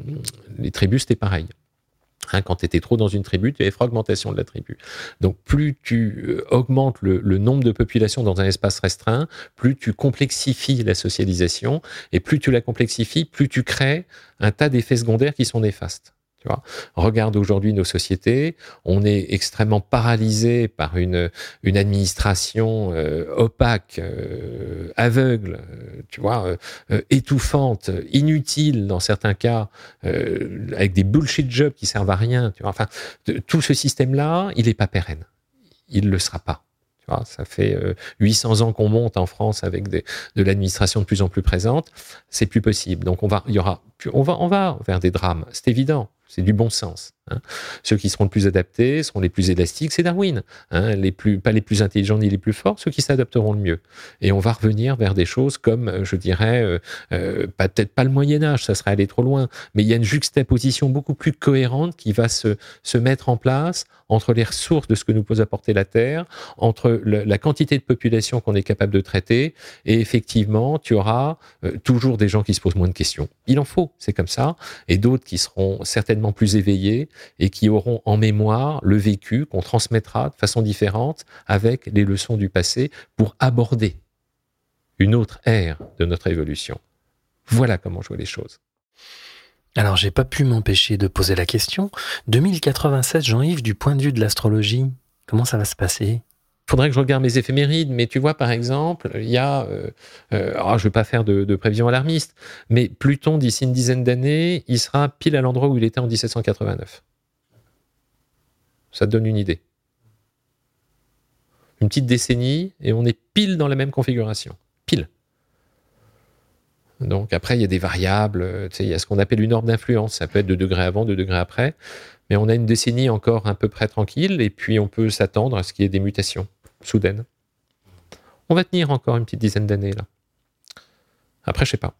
les tribus, c'était pareil. Hein, quand tu étais trop dans une tribu, tu avais fragmentation de la tribu. Donc plus tu euh, augmentes le, le, nombre de populations dans un espace restreint, plus tu complexifies la socialisation, et plus tu la complexifies, plus tu crées un tas d'effets secondaires qui sont néfastes. Tu vois Regarde aujourd'hui nos sociétés, on est extrêmement paralysé par une, une administration euh, opaque, euh, aveugle, euh, tu vois, euh, étouffante, inutile dans certains cas, euh, avec des bullshit jobs qui servent à rien. Tu vois enfin, tout ce système-là, il n'est pas pérenne. Il ne le sera pas. Tu vois ça fait 800 ans qu'on monte en France avec des, de l'administration de plus en plus présente. C'est plus possible. Donc on va, il y aura, on va, on va vers des drames. C'est évident. C'est du bon sens. Hein. Ceux qui seront le plus adaptés seront les plus élastiques, c'est Darwin. Hein. Les plus, pas les plus intelligents ni les plus forts, ceux qui s'adapteront le mieux. Et on va revenir vers des choses comme, je dirais, euh, euh, peut-être pas le Moyen Âge, ça serait aller trop loin, mais il y a une juxtaposition beaucoup plus cohérente qui va se, se mettre en place entre les ressources de ce que nous peut apporter la Terre, entre la quantité de population qu'on est capable de traiter, et effectivement, tu auras euh, toujours des gens qui se posent moins de questions. Il en faut, c'est comme ça, et d'autres qui seront certainement plus éveillés et qui auront en mémoire le vécu qu'on transmettra de façon différente avec les leçons du passé pour aborder une autre ère de notre évolution. Voilà comment je vois les choses. Alors j'ai pas pu m'empêcher de poser la question. 2087, Jean-Yves, du point de vue de l'astrologie, comment ça va se passer? Faudrait que je regarde mes éphémérides, mais tu vois, par exemple, il y a, euh, euh, alors je vais pas faire de, de prévision alarmiste, mais Pluton, d'ici une dizaine d'années, il sera pile à l'endroit où il était en 1789. Ça te donne une idée. Une petite décennie, et on est pile dans la même configuration. Pile. Donc après, il y a des variables, sais, il y a ce qu'on appelle une ordre d'influence, ça peut être de degrés avant, de degrés après, mais on a une décennie encore à peu près tranquille, et puis on peut s'attendre à ce qu'il y ait des mutations soudaine. On va tenir encore une petite dizaine d'années là. Après, je sais pas.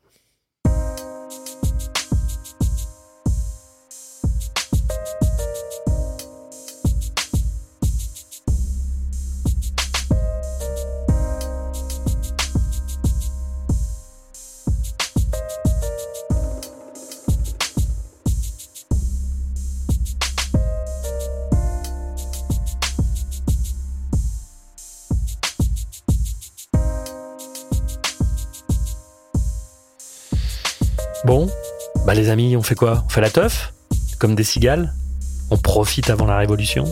On fait quoi? On fait la teuf Comme des cigales? On profite avant la révolution?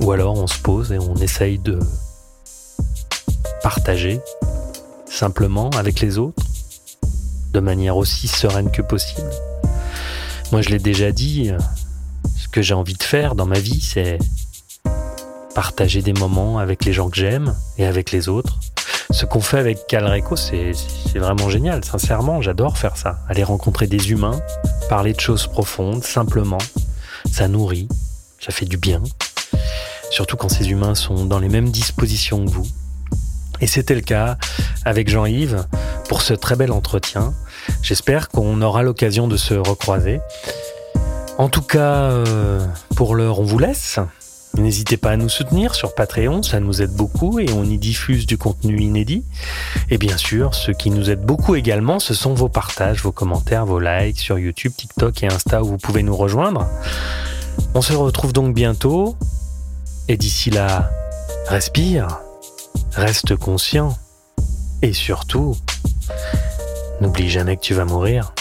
Ou alors on se pose et on essaye de partager simplement avec les autres de manière aussi sereine que possible? Moi je l'ai déjà dit, ce que j'ai envie de faire dans ma vie c'est partager des moments avec les gens que j'aime et avec les autres ce qu'on fait avec Calreco, c'est vraiment génial. Sincèrement, j'adore faire ça. Aller rencontrer des humains, parler de choses profondes, simplement. Ça nourrit, ça fait du bien. Surtout quand ces humains sont dans les mêmes dispositions que vous. Et c'était le cas avec Jean-Yves pour ce très bel entretien. J'espère qu'on aura l'occasion de se recroiser. En tout cas, euh, pour l'heure, on vous laisse. N'hésitez pas à nous soutenir sur Patreon, ça nous aide beaucoup et on y diffuse du contenu inédit. Et bien sûr, ce qui nous aide beaucoup également, ce sont vos partages, vos commentaires, vos likes sur YouTube, TikTok et Insta où vous pouvez nous rejoindre. On se retrouve donc bientôt. Et d'ici là, respire, reste conscient et surtout, n'oublie jamais que tu vas mourir.